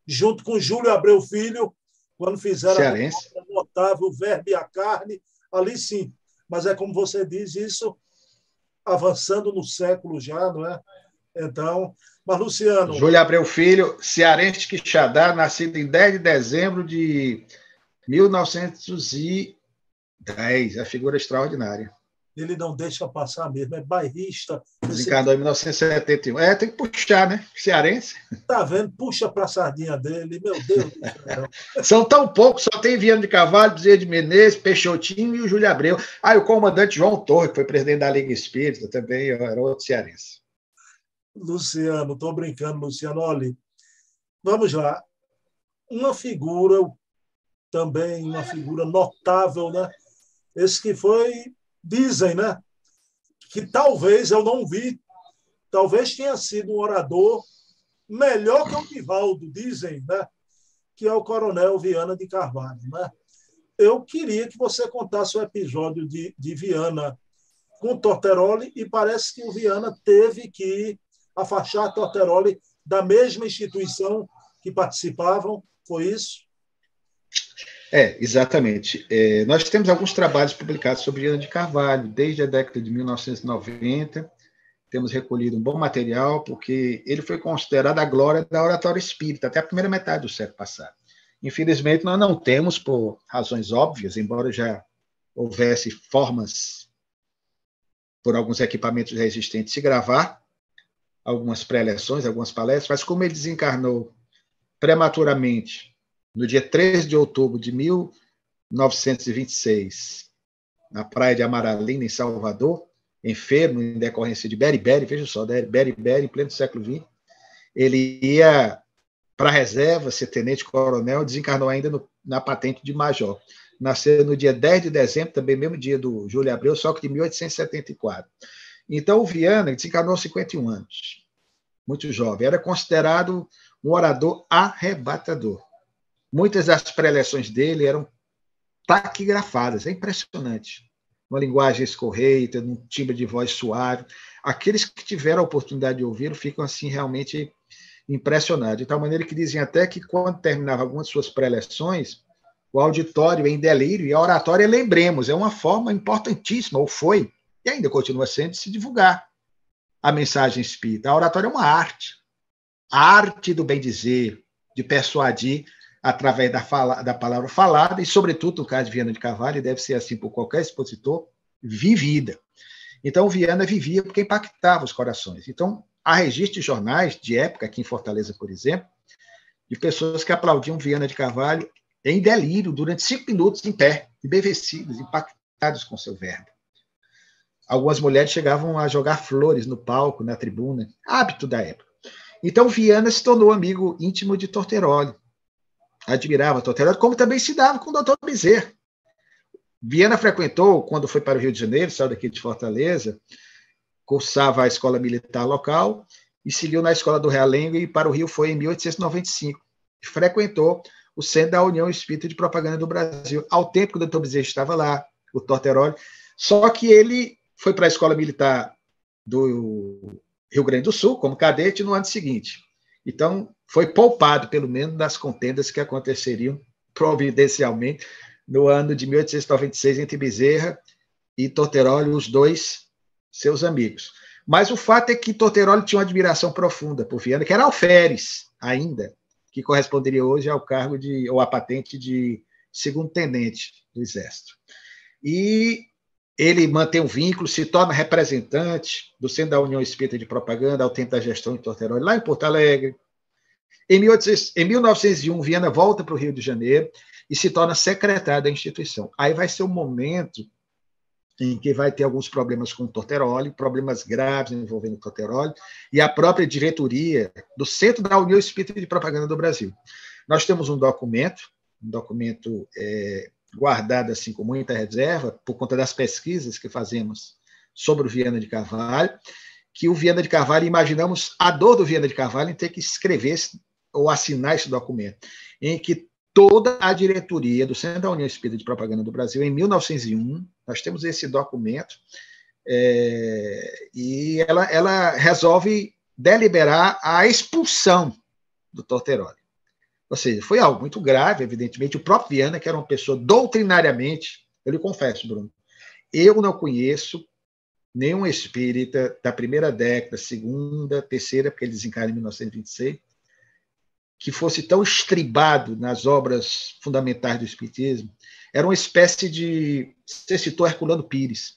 S1: junto com Júlio Abreu Filho, quando fizeram
S2: Cearense.
S1: a notável Verbe e a Carne, ali sim. Mas é como você diz, isso avançando no século já, não é? Então, mas Luciano...
S2: Júlio Abreu Filho, cearense Quixadá, nascido em 10 de dezembro de 1910, a figura extraordinária
S1: ele não deixa passar mesmo, é bairrista.
S2: Desencarnou em 1971. É, tem que puxar, né? Cearense.
S1: Tá vendo? Puxa para a sardinha dele, meu Deus do
S2: céu. São tão poucos, só tem Viano de Cavalho, Bezerra de Menezes, Peixotinho e o Júlio Abreu. Ah, e o comandante João Torre, que foi presidente da Liga Espírita, também era outro cearense.
S1: Luciano, estou brincando, Luciano. Olha, vamos lá. Uma figura, também uma figura notável, né? Esse que foi dizem, né? Que talvez eu não vi, talvez tenha sido um orador melhor que o Divaldo, dizem, né? Que é o Coronel Viana de Carvalho, né? Eu queria que você contasse o episódio de, de Viana com Torteroli e parece que o Viana teve que afastar Torteroli da mesma instituição que participavam, foi isso?
S2: É, exatamente. É, nós temos alguns trabalhos publicados sobre Ana de Carvalho, desde a década de 1990. Temos recolhido um bom material, porque ele foi considerado a glória da oratória espírita, até a primeira metade do século passado. Infelizmente, nós não temos, por razões óbvias, embora já houvesse formas por alguns equipamentos já existentes se gravar algumas pré-eleções, algumas palestras, mas como ele desencarnou prematuramente no dia 13 de outubro de 1926, na praia de Amaralina, em Salvador, enfermo em decorrência de beriberi, veja só, beriberi em pleno século XX, ele ia para a reserva, ser tenente-coronel, desencarnou ainda no, na patente de major. Nasceu no dia 10 de dezembro, também mesmo dia do Júlio Abreu, só que de 1874. Então, o Viana desencarnou aos 51 anos, muito jovem. Era considerado um orador arrebatador. Muitas das preleções dele eram taquigrafadas, é impressionante. Uma linguagem escorreita, um timbre de voz suave. Aqueles que tiveram a oportunidade de ouvir ficam assim realmente impressionado, de tal maneira que dizem até que quando terminava algumas de suas preleções, o auditório em delírio e a oratória, lembremos, é uma forma importantíssima, ou foi, e ainda continua sendo, de se divulgar a mensagem espírita. A oratória é uma arte, a arte do bem dizer, de persuadir através da, fala, da palavra falada, e, sobretudo, no caso de Viana de Carvalho, deve ser assim por qualquer expositor, vivida. Então, Viana vivia porque impactava os corações. Então, Há registros de jornais de época, aqui em Fortaleza, por exemplo, de pessoas que aplaudiam Viana de Carvalho em delírio durante cinco minutos em pé, embevecidos, impactados com seu verbo. Algumas mulheres chegavam a jogar flores no palco, na tribuna, hábito da época. Então, Viana se tornou amigo íntimo de Torteroli. Admirava Torteroli, como também se dava com o doutor Bezerra. Viana frequentou, quando foi para o Rio de Janeiro, saiu daqui de Fortaleza, cursava a escola militar local e seguiu na escola do Realengo e para o Rio foi em 1895. Frequentou o Centro da União Espírita de Propaganda do Brasil, ao tempo que o doutor Bezerra estava lá, o Torteroli. Só que ele foi para a escola militar do Rio Grande do Sul, como cadete, no ano seguinte. Então, foi poupado, pelo menos, das contendas que aconteceriam providencialmente no ano de 1896 entre Bezerra e Torteroli, os dois seus amigos. Mas o fato é que Torteroli tinha uma admiração profunda por Viana, que era alferes ainda, que corresponderia hoje ao cargo de ou à patente de segundo tenente do Exército. E ele mantém um vínculo, se torna representante do Centro da União Espírita de Propaganda ao tempo da gestão de Torteroli, lá em Porto Alegre. Em, 1901, Viana volta para o Rio de Janeiro e se torna secretário da instituição. Aí vai ser o momento em que vai ter alguns problemas com o Torteroli, problemas graves envolvendo o Torteroli, e a própria diretoria do Centro da União Espírita de Propaganda do Brasil. Nós temos um documento, um documento é, guardado assim com muita reserva, por conta das pesquisas que fazemos sobre o Viana de Carvalho, que o Viana de Carvalho, imaginamos a dor do Viana de Carvalho em ter que escrever ou assinar esse documento, em que toda a diretoria do Centro da União Espírita de Propaganda do Brasil, em 1901, nós temos esse documento, é, e ela, ela resolve deliberar a expulsão do Torteroli. Ou seja, foi algo muito grave, evidentemente. O próprio Viana, que era uma pessoa doutrinariamente, eu lhe confesso, Bruno, eu não conheço nenhum espírita da primeira década, segunda, terceira, porque ele desencarna em 1926, que fosse tão estribado nas obras fundamentais do Espiritismo, era uma espécie de. Você citou Herculano Pires.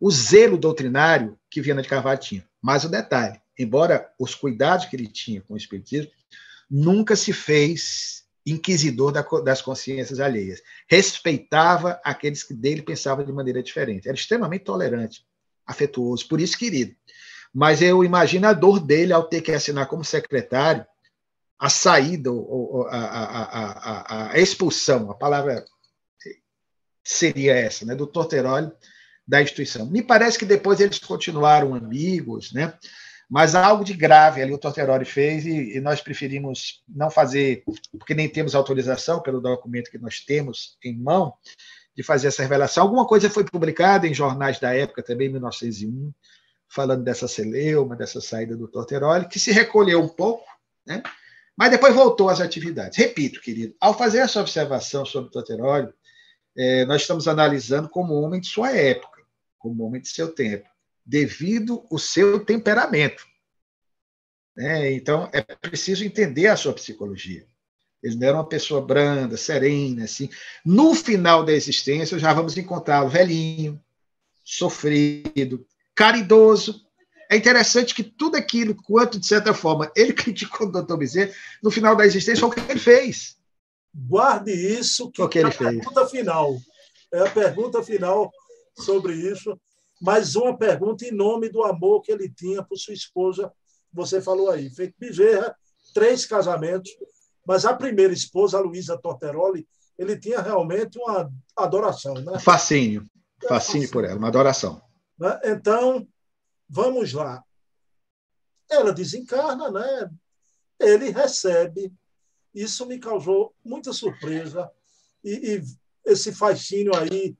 S2: O zelo doutrinário que Viana de Carvalho tinha. Mas o detalhe: embora os cuidados que ele tinha com o Espiritismo, nunca se fez inquisidor das consciências alheias. Respeitava aqueles que dele pensavam de maneira diferente. Era extremamente tolerante, afetuoso, por isso querido. Mas eu imagino a dor dele ao ter que assinar como secretário a saída, a, a, a, a, expulsão, a palavra seria essa, né, do Torteroli da instituição. Me parece que depois eles continuaram amigos, né? mas algo de grave ali o Torteroli fez e, e, nós preferimos não fazer, porque nem temos autorização pelo documento que nós temos em mão, de fazer essa revelação. Alguma coisa foi publicada em jornais da época, também em 1901, falando dessa celeuma, dessa saída do Torteroli, que se recolheu um pouco, né? Mas depois voltou às atividades. Repito, querido, ao fazer essa observação sobre o Toterólio, é, nós estamos analisando como homem de sua época, como homem de seu tempo, devido ao seu temperamento. É, então, é preciso entender a sua psicologia. Ele não era uma pessoa branda, serena, assim. No final da existência, já vamos encontrá-lo velhinho, sofrido, caridoso. É interessante que tudo aquilo, quanto de certa forma ele criticou o doutor Bezerra, no final da existência foi o que ele fez.
S1: Guarde isso, que,
S2: o que ele
S1: é a
S2: fez.
S1: pergunta final. É a pergunta final sobre isso. Mas uma pergunta em nome do amor que ele tinha por sua esposa, você falou aí. Feito Bezerra, três casamentos, mas a primeira esposa, a Luísa Torteroli, ele tinha realmente uma adoração. Né?
S2: Fascínio. Fascínio por ela, uma adoração.
S1: Né? Então, vamos lá. Ela desencarna, né? ele recebe. Isso me causou muita surpresa. E, e esse fascínio aí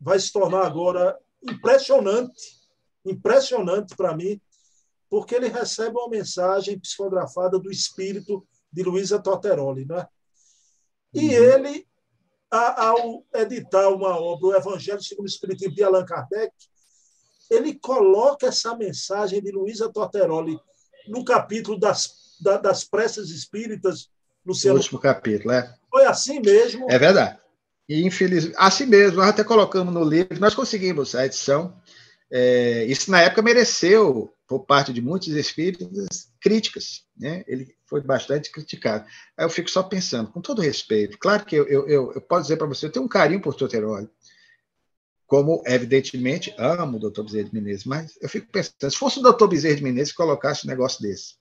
S1: vai se tornar agora impressionante impressionante para mim, porque ele recebe uma mensagem psicografada do espírito de Luísa Torteroli. Né? E uhum. ele, ao editar uma obra, o Evangelho segundo o Espiritismo de Allan Kardec, ele coloca essa mensagem de Luísa Torteroli no capítulo das, das preces espíritas,
S2: Luciano. O último capítulo, é.
S1: Foi assim mesmo.
S2: É verdade. E, infelizmente, assim mesmo, nós até colocamos no livro, nós conseguimos a edição é, isso, na época, mereceu, por parte de muitos espíritos, críticas. Né? Ele foi bastante criticado. Aí eu fico só pensando, com todo respeito, claro que eu, eu, eu, eu posso dizer para você, eu tenho um carinho por Toteroli, como, evidentemente, amo o doutor Bezerra de Menezes, mas eu fico pensando, se fosse o doutor Bezerra de Menezes que colocasse um negócio desse,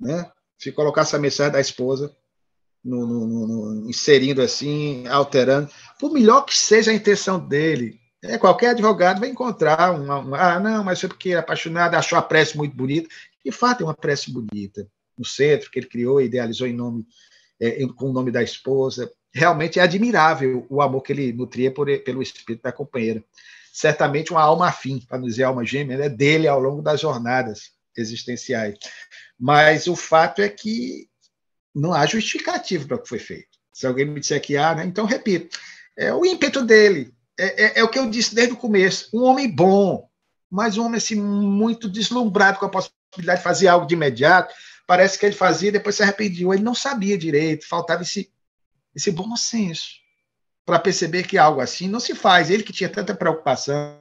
S2: né? se colocasse a mensagem da esposa, no, no, no, inserindo assim, alterando, por melhor que seja a intenção dele, é, qualquer advogado vai encontrar uma, Ah, não, mas foi porque é apaixonado, achou a prece muito bonita. De fato, é uma prece bonita. No centro, que ele criou e idealizou em nome, é, com o nome da esposa. Realmente é admirável o amor que ele nutria por, pelo espírito da companheira. Certamente uma alma afim, para não dizer alma gêmea, né, dele ao longo das jornadas existenciais. Mas o fato é que não há justificativo para o que foi feito. Se alguém me disser que há, né, então repito, é o ímpeto dele, é, é, é, o que eu disse desde o começo, um homem bom, mas um homem assim, muito deslumbrado com a possibilidade de fazer algo de imediato. Parece que ele fazia e depois se arrependia. Ele não sabia direito, faltava esse, esse bom senso para perceber que algo assim não se faz. Ele que tinha tanta preocupação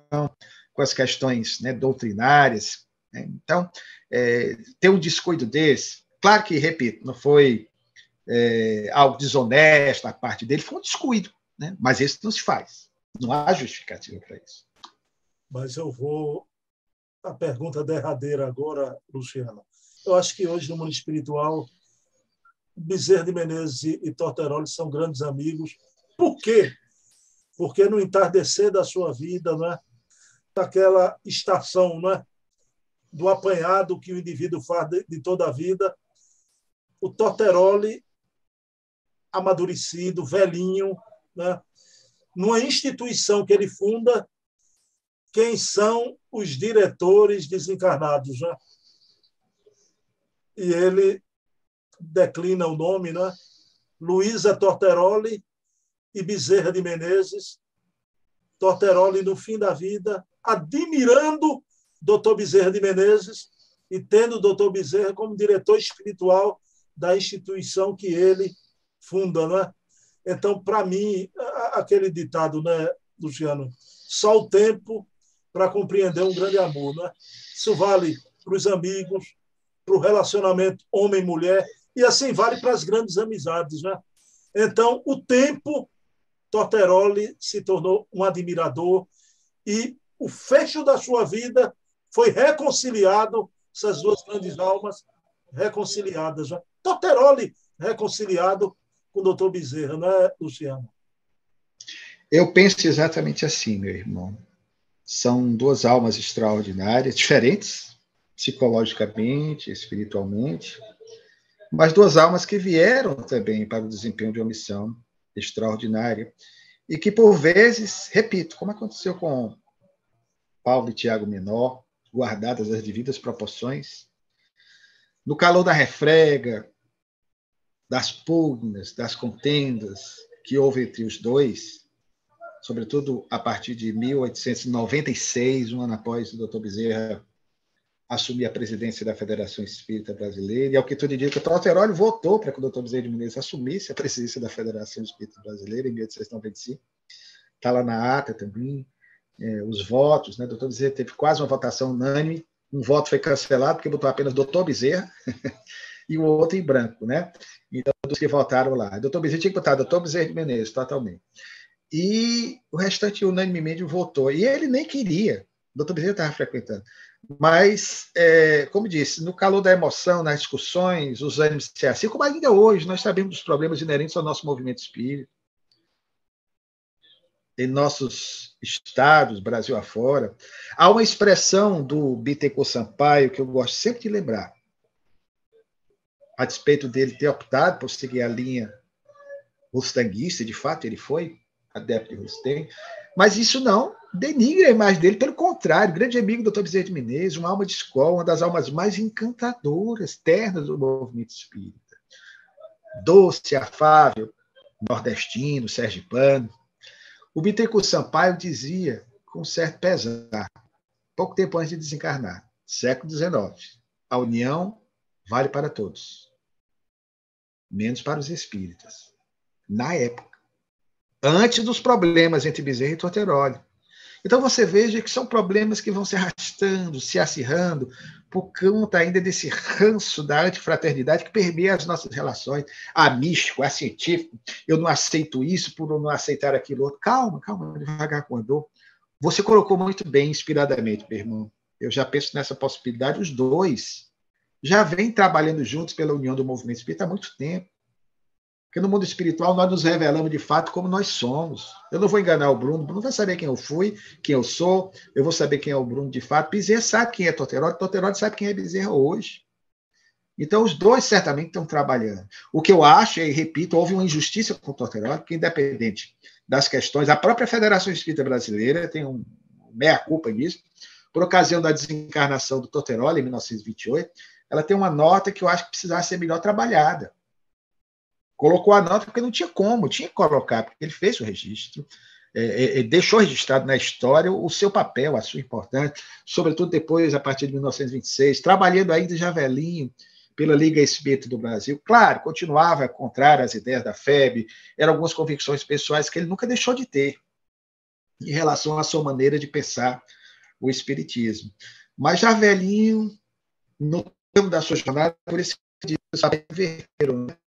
S2: com as questões né, doutrinárias. Né? Então, é, ter um descuido desse, claro que, repito, não foi é, algo desonesto da parte dele, foi um descuido, né? mas esse não se faz. Não há justificativa para isso.
S1: Mas eu vou. A pergunta derradeira agora, Luciano. Eu acho que hoje, no mundo espiritual, Bezerra de Menezes e Torteroli são grandes amigos. Por quê? Porque no entardecer da sua vida, né, daquela estação né, do apanhado que o indivíduo faz de, de toda a vida, o Torteroli, amadurecido, velhinho, né, numa instituição que ele funda, quem são os diretores desencarnados. Né? E ele declina o nome, né? Luísa Torteroli e Bezerra de Menezes. Torteroli, no fim da vida, admirando Dr. Bezerra de Menezes e tendo o Dr. Bezerra como diretor espiritual da instituição que ele funda. Né? Então, para mim, aquele ditado, né, Luciano? Só o tempo para compreender um grande amor. Né? Isso vale para os amigos, para o relacionamento homem-mulher, e assim vale para as grandes amizades. Né? Então, o tempo, Torteroli se tornou um admirador e o fecho da sua vida foi reconciliado, essas duas grandes almas reconciliadas. Né? Torteroli reconciliado com o doutor Bezerra, não é, Luciano?
S2: Eu penso exatamente assim, meu irmão. São duas almas extraordinárias, diferentes, psicologicamente, espiritualmente, mas duas almas que vieram também para o desempenho de uma missão extraordinária e que, por vezes, repito, como aconteceu com Paulo e Tiago Menor, guardadas as devidas proporções, no calor da refrega, das pugnas, das contendas que houve entre os dois, sobretudo a partir de 1896, um ano após o Dr. Bezerra assumir a presidência da Federação Espírita Brasileira, e ao que tudo indica, o Torteroli votou para que o doutor Bezerra de Menezes assumisse a presidência da Federação Espírita Brasileira em 1895. Está lá na ata também, é, os votos, né? O doutor Bezerra teve quase uma votação unânime, um voto foi cancelado porque botou apenas doutor Bezerra e o outro em branco, né? Então, todos que votaram lá. Doutor Bezerra tinha que botar doutor Bezerra de Menezes, totalmente. E o restante unanimemente votou. E ele nem queria, o doutor Bezerra estava frequentando, mas, é, como disse, no calor da emoção, nas discussões, os ânimos se assim, como ainda hoje, nós sabemos dos problemas inerentes ao nosso movimento espírita, em nossos estados, Brasil afora. Há uma expressão do Bittencourt Sampaio que eu gosto sempre de lembrar, a despeito dele ter optado por seguir a linha rustanguista, de fato ele foi adepto de Rustem, mas isso não denigra a imagem dele, pelo contrário, grande amigo do Dr. Bezerra de Menezes, uma alma de escola, uma das almas mais encantadoras, ternas do movimento espírita. Doce, afável, nordestino, sergipano. O Bittencourt Sampaio dizia, com certo pesar, pouco tempo antes de desencarnar, século XIX, a união vale para todos, menos para os espíritas. Na época, antes dos problemas entre Bezerra e Torteroli. Então você veja que são problemas que vão se arrastando, se acirrando, por conta ainda desse ranço da antifraternidade que permeia as nossas relações. A místico, a científico, eu não aceito isso por não aceitar aquilo outro. Calma, calma, devagar com a dor. Você colocou muito bem, inspiradamente, meu irmão. Eu já penso nessa possibilidade. Os dois já vêm trabalhando juntos pela união do movimento espírita há muito tempo. Porque no mundo espiritual nós nos revelamos de fato como nós somos. Eu não vou enganar o Bruno, o Bruno vai saber quem eu fui, quem eu sou, eu vou saber quem é o Bruno de fato. Bezerra sabe quem é Toterote, Toterote sabe quem é Bezerra hoje. Então, os dois certamente estão trabalhando. O que eu acho, e repito, houve uma injustiça com o Toterote, que independente das questões, a própria Federação Espírita Brasileira tem um meia-culpa nisso, por ocasião da desencarnação do Toterola, em 1928, ela tem uma nota que eu acho que precisava ser melhor trabalhada colocou a nota porque não tinha como, tinha que colocar, porque ele fez o registro, é, é, deixou registrado na história o seu papel, a sua importância, sobretudo depois, a partir de 1926, trabalhando ainda já velhinho pela Liga Espírita do Brasil. Claro, continuava contrário às ideias da FEB, eram algumas convicções pessoais que ele nunca deixou de ter em relação à sua maneira de pensar o Espiritismo. Mas já velhinho, no tempo da sua jornada, por esse saber né?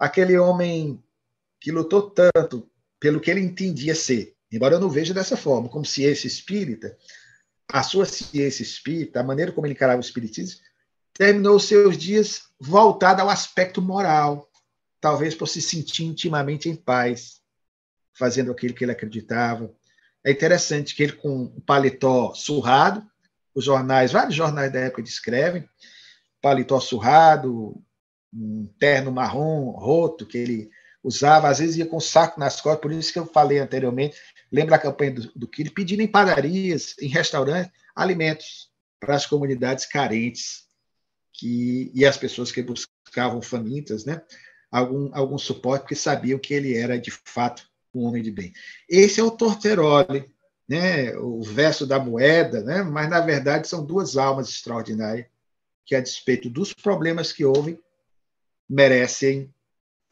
S2: Aquele homem que lutou tanto pelo que ele entendia ser, embora eu não veja dessa forma, como ciência espírita, a sua ciência espírita, a maneira como ele encarava o espiritismo, terminou seus dias voltada ao aspecto moral, talvez por se sentir intimamente em paz, fazendo aquilo que ele acreditava. É interessante que ele, com o paletó surrado, os jornais, vários jornais da época descrevem, paletó surrado, um terno marrom, roto, que ele usava, às vezes ia com saco nas costas, por isso que eu falei anteriormente, lembra a campanha do, do Kili, pedindo em padarias, em restaurantes, alimentos para as comunidades carentes que, e as pessoas que buscavam famintas, né? algum, algum suporte, porque sabiam que ele era, de fato, um homem de bem. Esse é o Torteroli, né? o verso da moeda, né? mas, na verdade, são duas almas extraordinárias que, a despeito dos problemas que houve, merecem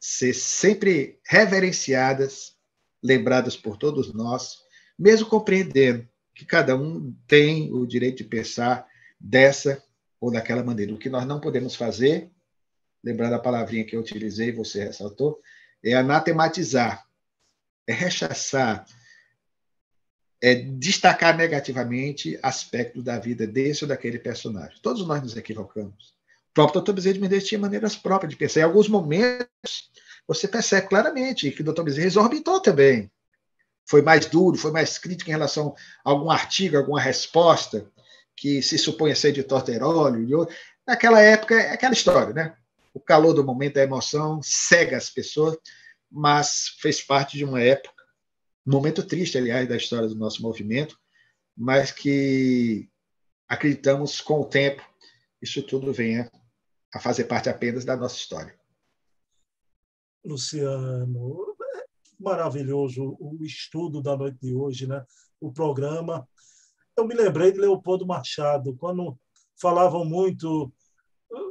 S2: ser sempre reverenciadas, lembradas por todos nós, mesmo compreendendo que cada um tem o direito de pensar dessa ou daquela maneira. O que nós não podemos fazer, lembrando a palavrinha que eu utilizei, você ressaltou, é anatematizar, é rechaçar, é destacar negativamente aspectos da vida desse ou daquele personagem. Todos nós nos equivocamos próprio Dr. Bezerra de Menezes tinha maneiras próprias de pensar. Em alguns momentos, você percebe claramente que o Dr. Bezerra exorbitou também. Foi mais duro, foi mais crítico em relação a algum artigo, alguma resposta que se supõe ser de Torterólio. Naquela época, é aquela história, né? O calor do momento, a emoção cega as pessoas, mas fez parte de uma época, um momento triste, aliás, da história do nosso movimento, mas que acreditamos com o tempo isso tudo venha a fazer parte apenas da nossa história.
S1: Luciano, maravilhoso o estudo da noite de hoje, né? o programa. Eu me lembrei de Leopoldo Machado, quando falavam muito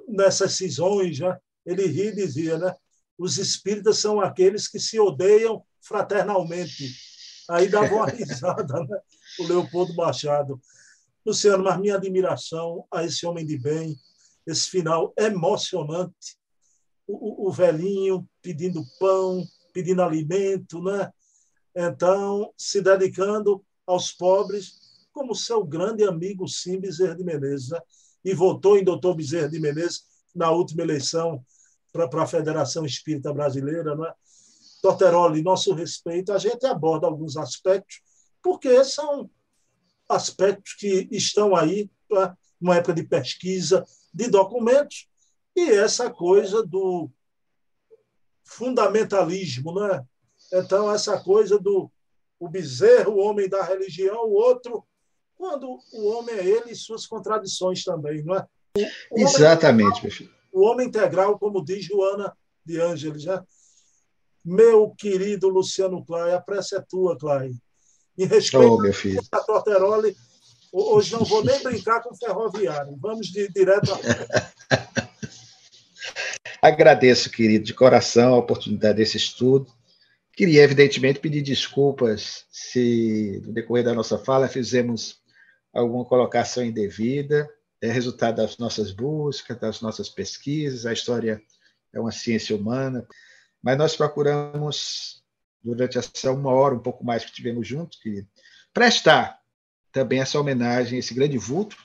S1: nessas cisões, né? ele ri e dizia, né? Os espíritas são aqueles que se odeiam fraternalmente. Aí dava uma risada, né? O Leopoldo Machado. Luciano, mas minha admiração a esse homem de bem, esse final emocionante. O, o, o velhinho pedindo pão, pedindo alimento, né? Então, se dedicando aos pobres, como seu grande amigo Sim Bezerra de Menezes, né? e votou em doutor Bezerra de Menezes na última eleição para a Federação Espírita Brasileira. Né? Torteroli, nosso respeito, a gente aborda alguns aspectos, porque são aspectos que estão aí, né? numa época de pesquisa de documentos, e essa coisa do fundamentalismo, né? Então, essa coisa do o bezerro, o homem da religião, o outro, quando o homem é ele e suas contradições também, não é?
S2: O Exatamente, meu filho.
S1: O homem integral, como diz Joana de Ângeles, né? Meu querido Luciano Clay, a pressa é tua, Clay. Em respeito
S2: oh, meu filho.
S1: a Torteroli, hoje não vou nem brincar com ferroviário. Vamos de, direto a...
S2: Agradeço, querido, de coração a oportunidade desse estudo. Queria, evidentemente, pedir desculpas se, no decorrer da nossa fala, fizemos alguma colocação indevida, é resultado das nossas buscas, das nossas pesquisas. A história é uma ciência humana, mas nós procuramos, durante essa uma hora, um pouco mais que tivemos juntos, que prestar também essa homenagem, esse grande vulto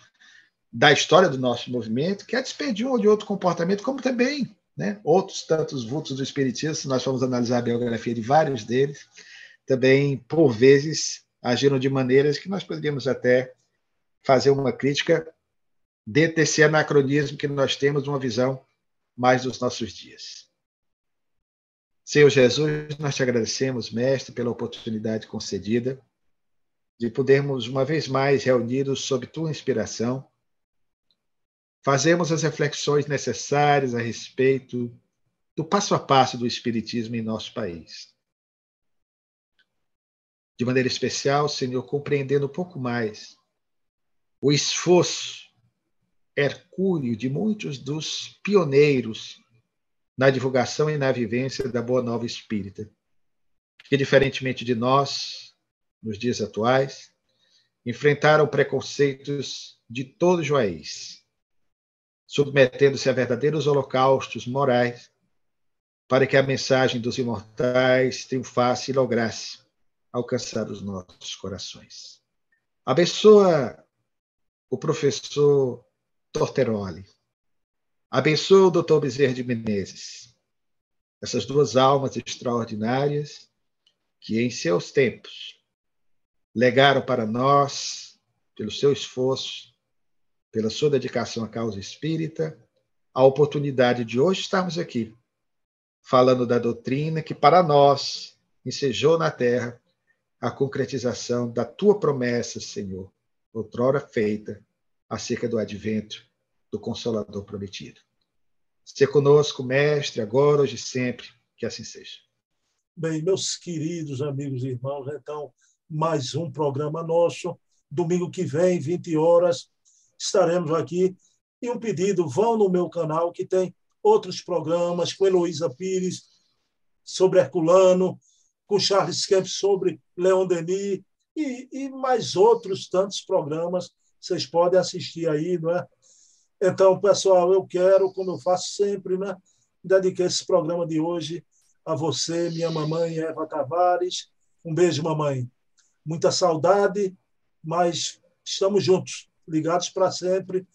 S2: da história do nosso movimento, que é despedir um ou de outro comportamento, como também né? Outros tantos vultos do Espiritismo, se nós formos analisar a biografia de vários deles, também, por vezes, agiram de maneiras que nós poderíamos até fazer uma crítica dentro desse anacronismo que nós temos, uma visão mais dos nossos dias. Senhor Jesus, nós te agradecemos, Mestre, pela oportunidade concedida de podermos, uma vez mais, reunidos sob tua inspiração, fazemos as reflexões necessárias a respeito do passo a passo do Espiritismo em nosso país. De maneira especial, Senhor, compreendendo um pouco mais o esforço hercúleo de muitos dos pioneiros na divulgação e na vivência da Boa Nova Espírita, que, diferentemente de nós, nos dias atuais, enfrentaram preconceitos de todo o país submetendo-se a verdadeiros holocaustos morais, para que a mensagem dos imortais triunfasse e lograsse alcançar os nossos corações. Abençoa o professor Torteroli. Abençoa o doutor Bezerra de Menezes. Essas duas almas extraordinárias que, em seus tempos, legaram para nós, pelo seu esforço, pela sua dedicação à causa espírita, a oportunidade de hoje estarmos aqui, falando da doutrina que para nós ensejou na terra a concretização da tua promessa, Senhor, outrora feita acerca do advento do Consolador prometido. Se conosco, Mestre, agora, hoje e sempre, que assim seja.
S1: Bem, meus queridos amigos e irmãos, então, mais um programa nosso. Domingo que vem, 20 horas, estaremos aqui. E um pedido: vão no meu canal, que tem outros programas com Heloísa Pires sobre Herculano, com Charles Kemp sobre Leon Denis e, e mais outros tantos programas. Vocês podem assistir aí, não é? Então, pessoal, eu quero, como eu faço sempre, né, dedicar esse programa de hoje a você, minha mamãe Eva Tavares. Um beijo, mamãe. Muita saudade, mas estamos juntos ligados para sempre.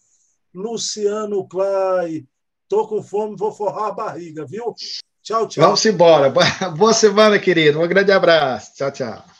S1: Luciano Clay, tô com fome, vou forrar a barriga, viu? Tchau, tchau.
S2: Vamos embora. Boa semana, querido. Um grande abraço. Tchau, tchau.